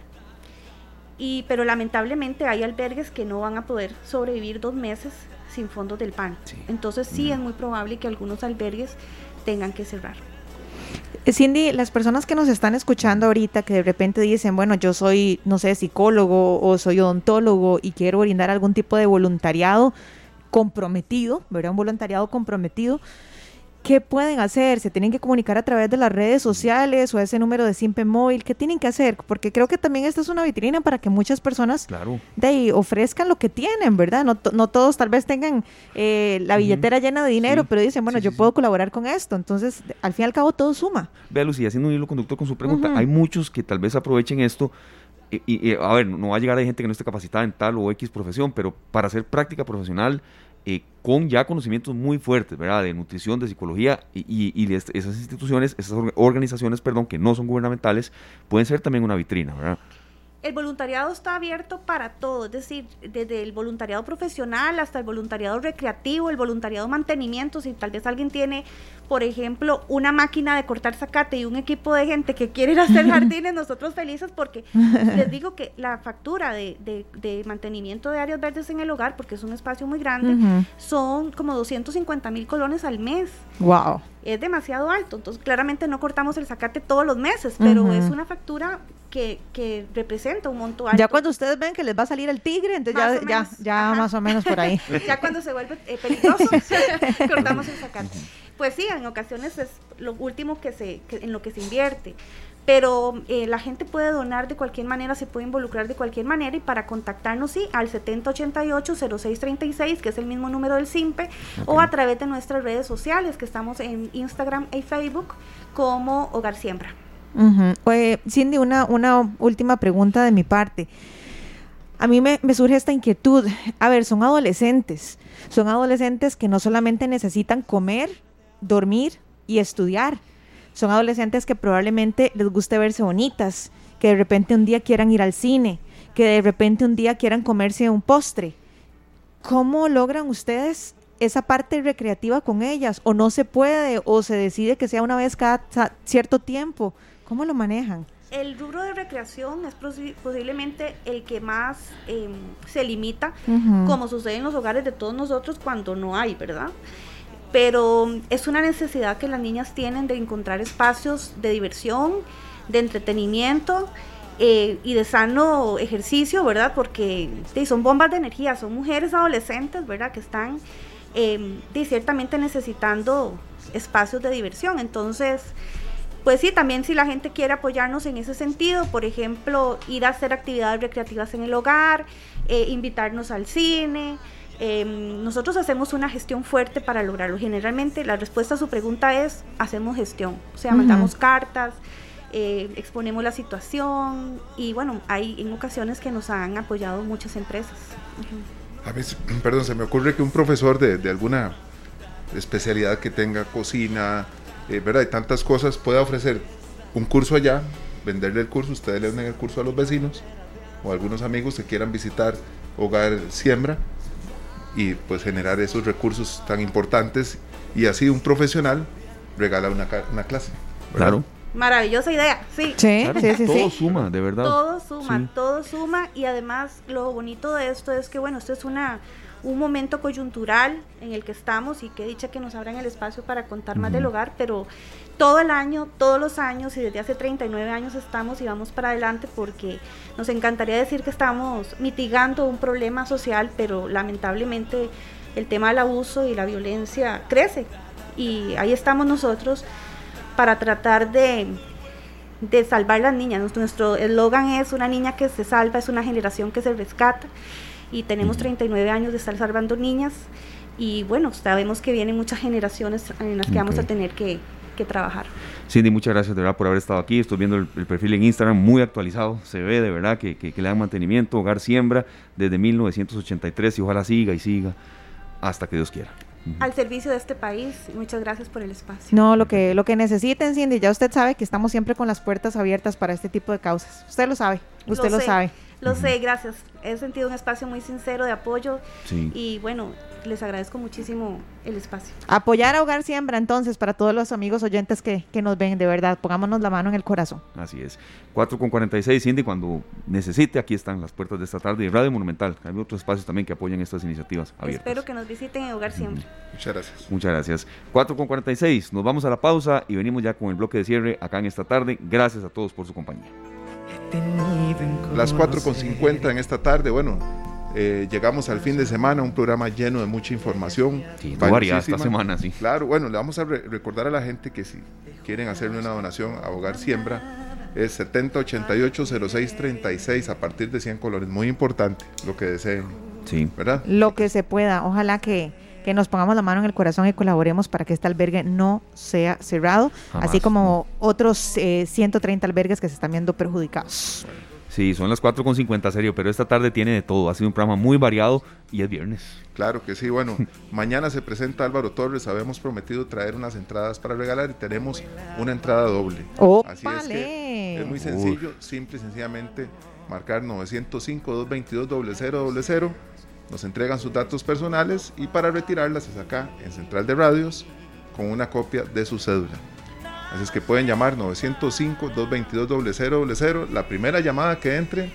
y, pero lamentablemente hay albergues que no van a poder sobrevivir dos meses sin fondos del PAN. Entonces sí es muy probable que algunos albergues tengan que cerrar. Eh, Cindy, las personas que nos están escuchando ahorita que de repente dicen, bueno, yo soy, no sé, psicólogo o soy odontólogo y quiero brindar algún tipo de voluntariado comprometido, ¿verdad? Un voluntariado comprometido. ¿Qué pueden hacer? ¿Se tienen que comunicar a través de las redes sociales o ese número de Simpe Móvil? ¿Qué tienen que hacer? Porque creo que también esta es una vitrina para que muchas personas de ahí ofrezcan lo que tienen, ¿verdad? No, no todos tal vez tengan eh, la billetera llena de dinero, pero dicen, bueno, yo puedo colaborar con esto. Entonces, al fin y al cabo, todo suma. Vea, Lucía, haciendo un hilo conductor con su pregunta, hay muchos que tal vez aprovechen esto y, a ver, no va a llegar a gente que no esté capacitada en tal o X profesión, pero para hacer práctica profesional eh, con ya conocimientos muy fuertes, ¿verdad? De nutrición, de psicología y, y, esas instituciones, esas organizaciones, perdón, que no son gubernamentales, pueden ser también una vitrina, ¿verdad? El voluntariado está abierto para todo, es decir, desde el voluntariado profesional hasta el voluntariado recreativo, el voluntariado mantenimiento, si tal vez alguien tiene por ejemplo, una máquina de cortar zacate y un equipo de gente que quiere ir a hacer jardines, nosotros felices porque les digo que la factura de, de, mantenimiento de áreas verdes en el hogar, porque es un espacio muy grande, son como 250 mil colones al mes. Wow. Es demasiado alto, entonces claramente no cortamos el zacate todos los meses, pero es una factura que, que, representa un monto alto. Ya cuando ustedes ven que les va a salir el tigre, entonces ya, ya, ya más o menos por ahí. ya cuando se vuelve eh, peligroso, cortamos el zacate. Pues sí, en ocasiones es lo último que se, en lo que se invierte. Pero eh, la gente puede donar de cualquier manera, se puede involucrar de cualquier manera y para contactarnos sí al 7088-0636, que es el mismo número del SIMPE, o a través de nuestras redes sociales, que estamos en Instagram y Facebook como Hogar Siembra. Cindy, una, una última pregunta de mi parte. A mí me, me surge esta inquietud. A ver, son adolescentes. Son adolescentes que no solamente necesitan comer, dormir y estudiar. Son adolescentes que probablemente les guste verse bonitas, que de repente un día quieran ir al cine, que de repente un día quieran comerse un postre. ¿Cómo logran ustedes esa parte recreativa con ellas? ¿O no se puede? ¿O se decide que sea una vez cada cierto tiempo? ¿Cómo lo manejan? El rubro de recreación es posiblemente el que más em, se limita, como sucede en los hogares de todos nosotros cuando no hay, ¿verdad? Pero es una necesidad que las niñas tienen de encontrar espacios de diversión, de entretenimiento eh, y de sano ejercicio, ¿verdad? Porque son bombas de energía, son mujeres adolescentes, ¿verdad? Que están eh, ciertamente necesitando espacios de diversión. Entonces, pues sí, también si la gente quiere apoyarnos en ese sentido, por ejemplo, ir a hacer actividades recreativas en el hogar, eh, invitarnos al cine. Em, nosotros hacemos una gestión fuerte para lograrlo. Generalmente la respuesta a su pregunta es hacemos gestión, o sea, mandamos cartas, eh, exponemos la situación y bueno, hay en ocasiones que nos han apoyado muchas empresas. A veces, perdón, se me ocurre que un profesor de, alguna especialidad que tenga cocina, eh, ¿verdad? De tantas cosas, pueda ofrecer un curso allá, venderle el curso, ustedes le den el curso a los vecinos o algunos amigos que quieran visitar Hogar Siembra y pues generar esos recursos tan importantes y así un profesional regala una, una clase. Claro. Maravillosa idea, sí. Sí, sí, sí, Todo suma, de verdad. Todo suma, todo suma y además lo bonito de esto es que, bueno, esto es una un momento coyuntural en el que estamos y que dicha que nos abran el espacio para contar más del hogar, pero todo el año, todos los años y desde hace 39 años estamos y vamos para adelante porque nos encantaría decir que estamos mitigando un problema social, pero lamentablemente el tema del abuso y la violencia crece. Y ahí estamos nosotros para tratar de, de salvar las niñas. Nuestro eslogan es una niña que se salva, es una generación que se rescata. Y tenemos 39 años de estar salvando niñas. Y bueno, sabemos que vienen muchas generaciones en las que vamos a tener que, que, trabajar. Cindy, muchas gracias de verdad por haber estado aquí. Estoy viendo el, perfil en Instagram muy actualizado. Se ve de verdad que, que, le dan mantenimiento. Hogar Siembra desde 1983 y ojalá siga y siga hasta que Dios quiera al servicio de este país. Muchas gracias por el espacio. No, lo que, lo que necesiten, Cindy, ya usted sabe que estamos siempre con las puertas abiertas para este tipo de causas. Usted lo sabe, usted lo, sabe. Lo sé, gracias. He sentido un espacio muy sincero de apoyo y bueno, les agradezco muchísimo el espacio. Apoyar a Hogar Siembra entonces para todos los amigos oyentes que, que nos ven, de verdad, pongámonos la mano en el corazón. Así es. 4 con 46, Cindy, cuando necesite, aquí están las puertas de esta tarde y Radio Monumental. Hay otros espacios también que apoyan estas iniciativas abiertas. Espero que nos visiten en Hogar Siembra. Muchas gracias. Muchas gracias. 4 con 46, nos vamos a la pausa y venimos ya con el bloque de cierre acá en esta tarde. Gracias a todos por su compañía. Las 4.50 en esta tarde, bueno, eh, llegamos al fin de semana, un programa lleno de mucha información. Sí, esta semana, sí. Claro, bueno, le vamos a recordar a la gente que si quieren hacerle una donación a Hogar Siembra, es 7088 0636 a partir de 100 colores. Muy importante lo que deseen. Sí. ¿Verdad? Lo que se pueda. Ojalá que que nos pongamos la mano en el corazón y colaboremos para que este albergue no sea cerrado, así como otros eh, 130 albergues que se están viendo perjudicados. Sí, son las 4.50, serio, pero esta tarde tiene de todo. Ha sido un programa muy variado y es viernes. Claro que sí. Bueno, mañana se presenta Álvaro Torres. Habíamos prometido traer unas entradas para regalar y tenemos una entrada doble. Así es que es muy sencillo, simple y sencillamente marcar 905-222-0000 nos entregan sus datos personales y para retirarlas es acá en Central de Radios con una copia de su cédula. Así es que pueden llamar 905-222-0000. La primera llamada que entre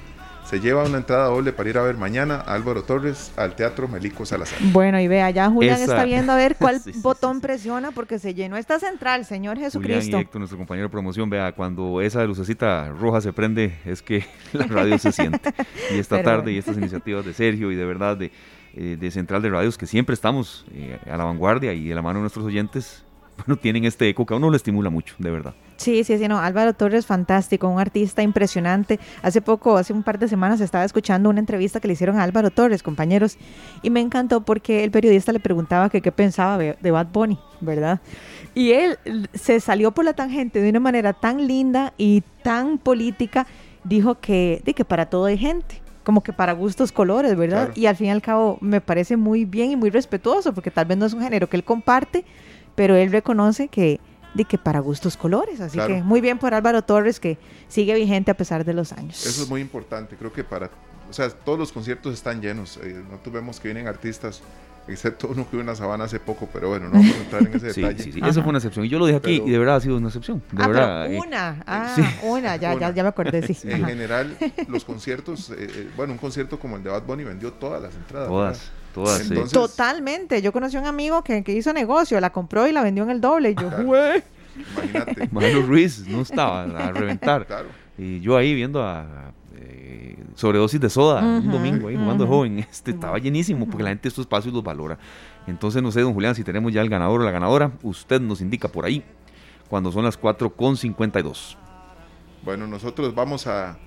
se lleva una entrada doble para ir a ver mañana a Álvaro Torres al Teatro Melico Salazar. Bueno, y vea, ya Julián está viendo a ver cuál botón presiona porque se llenó esta central, Señor Jesucristo. Julián y Héctor, nuestro compañero de promoción, vea, cuando esa lucecita roja se prende es que la radio se siente. Y esta tarde y estas iniciativas de Sergio y de verdad de, eh, de Central de Radios, que siempre estamos eh, a la vanguardia y de la mano de nuestros oyentes, bueno, tienen este eco que a uno lo estimula mucho, de verdad. Sí, sí, sí, no. Álvaro Torres, fantástico, un artista impresionante. Hace poco, hace un par de semanas, estaba escuchando una entrevista que le hicieron a Álvaro Torres, compañeros, y me encantó porque el periodista le preguntaba que qué pensaba de Bad Bunny, ¿verdad? Y él se salió por la tangente de una manera tan linda y tan política, dijo que, de que para todo hay gente como que para gustos colores, ¿verdad? Y al fin y al cabo me parece muy bien y muy respetuoso, porque tal vez no es un género que él comparte, pero él reconoce que, de que para gustos colores. Así que muy bien por Álvaro Torres, que sigue vigente a pesar de los años. Eso es muy importante. Creo que para, o sea, todos los conciertos están llenos. Eh, no tuvemos que vienen artistas excepto uno que hubo en la sabana hace poco, pero bueno, no vamos a entrar en ese detalle. Sí, sí, eso fue una excepción. Y yo lo dije aquí y de verdad ha sido una excepción. De ah, verdad. Pero una, ah, una, ya, Ya, ya me acordé, sí. En general, los conciertos, eh, eh, bueno, un concierto como el de Bad Bunny vendió todas las entradas. Todas. Todas, Entonces, Totalmente. Yo conocí a un amigo que, que, hizo negocio, la compró y la vendió en el doble. Y yo, güey. Imagínate. Manu Ruiz no estaba a reventar. Claro. Y yo ahí viendo a eh, sobredosis de soda un domingo ahí jugando joven. Este estaba llenísimo porque la gente estos espacios los valora. Entonces, no sé, don Julián, si tenemos ya el ganador o la ganadora, usted nos indica por ahí cuando son las 4 con 52. Bueno, nosotros vamos a,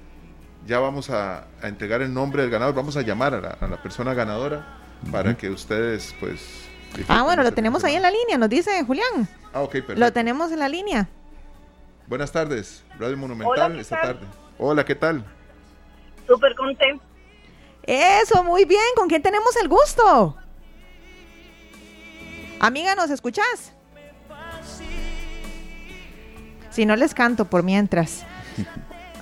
ya vamos a, entregar el nombre del ganador, vamos a llamar a la, persona ganadora para que ustedes, pues... Ah, bueno, lo tenemos ahí en la línea, nos dice Julián. Ah, ok, perfecto. Lo tenemos en la línea. Buenas tardes, Radio Monumental, esta tarde. Hola, ¿qué tal? Súper contento. Eso, muy bien. ¿Con quién tenemos el gusto? Amiga, ¿nos escuchás? Si no les canto por mientras.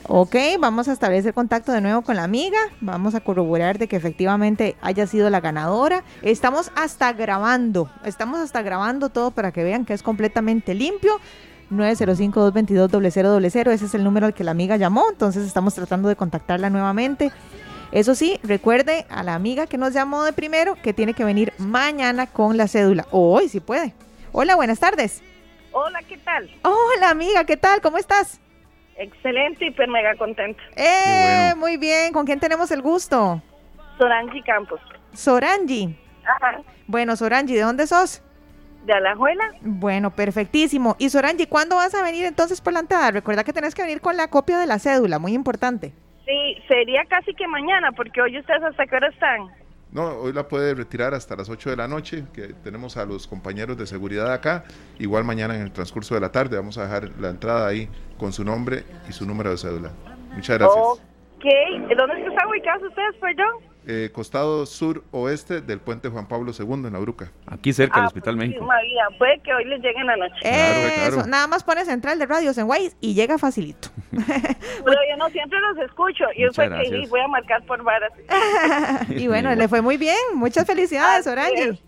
Ok, vamos a establecer contacto de nuevo con la amiga. Vamos a corroborar de que efectivamente haya sido la ganadora. Estamos hasta grabando. Estamos hasta grabando todo para que vean que es completamente limpio. 905-222-0000. Ese es el número al que la amiga llamó. Entonces estamos tratando de contactarla nuevamente. Eso sí, recuerde a la amiga que nos llamó de primero que tiene que venir mañana con la cédula. hoy, si puede. Hola, buenas tardes. Hola, ¿qué tal? Hola, amiga, ¿qué tal? ¿Cómo estás? Excelente, hiper mega contenta. Eh, muy bien. ¿Con quién tenemos el gusto? Sorangi Campos. Sorangi. Ajá. Bueno, Sorangi, ¿de dónde sos? de Alajuela. Bueno, perfectísimo. Y Sorangi, ¿cuándo vas a venir entonces por la entrada? Recuerda que tenés que venir con la copia de la cédula, muy importante. Sí, sería casi que mañana, porque hoy ustedes hasta qué hora están. No, hoy la puede retirar hasta las 8 de la noche, que tenemos a los compañeros de seguridad acá. Igual mañana en el transcurso de la tarde vamos a dejar la entrada ahí con su nombre y su número de cédula. Muchas gracias. Ok, ¿dónde están ubicados ustedes, perdón? Eh, costado sur-oeste del puente Juan Pablo II en la Bruca. Aquí cerca del ah, Hospital pues, México. María, puede que hoy les lleguen la noche. Eso, nada más pone central de radios en Waze y llega facilito. Pero yo no siempre los escucho y fue que voy a marcar por varas. y bueno, le fue muy bien. Muchas felicidades, Orange.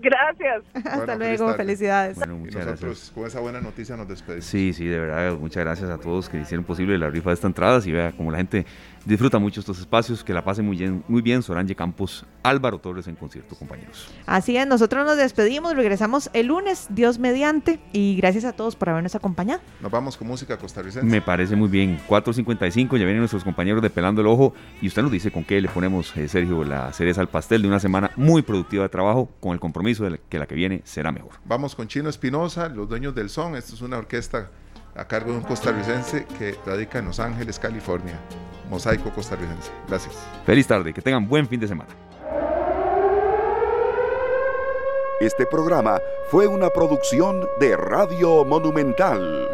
Gracias. Hasta luego, felicidades. Bueno, muchas gracias. con esa buena noticia nos despedimos. Sí, sí, de verdad, muchas gracias a todos que hicieron posible la rifa de esta entrada. Y vea como la gente disfruta mucho estos espacios, que la pasen muy bien, muy bien Soranje Campos, Álvaro Torres en concierto, compañeros. Así es, nosotros nos despedimos, regresamos el lunes, Dios mediante, y gracias a todos por habernos acompañado. Nos vamos con música costarricense. Me parece muy bien, 4.55, ya vienen nuestros compañeros de Pelando el Ojo, y usted nos dice con qué le ponemos, eh, Sergio, la cereza al pastel de una semana muy productiva de trabajo, con el compromiso de que la que viene será mejor. Vamos con Chino Espinosa, los dueños del son, esto es una orquesta a cargo de un costarricense que radica en Los Ángeles, California. Mosaico Costarricense. Gracias. Feliz tarde, que tengan buen fin de semana. Este programa fue una producción de Radio Monumental.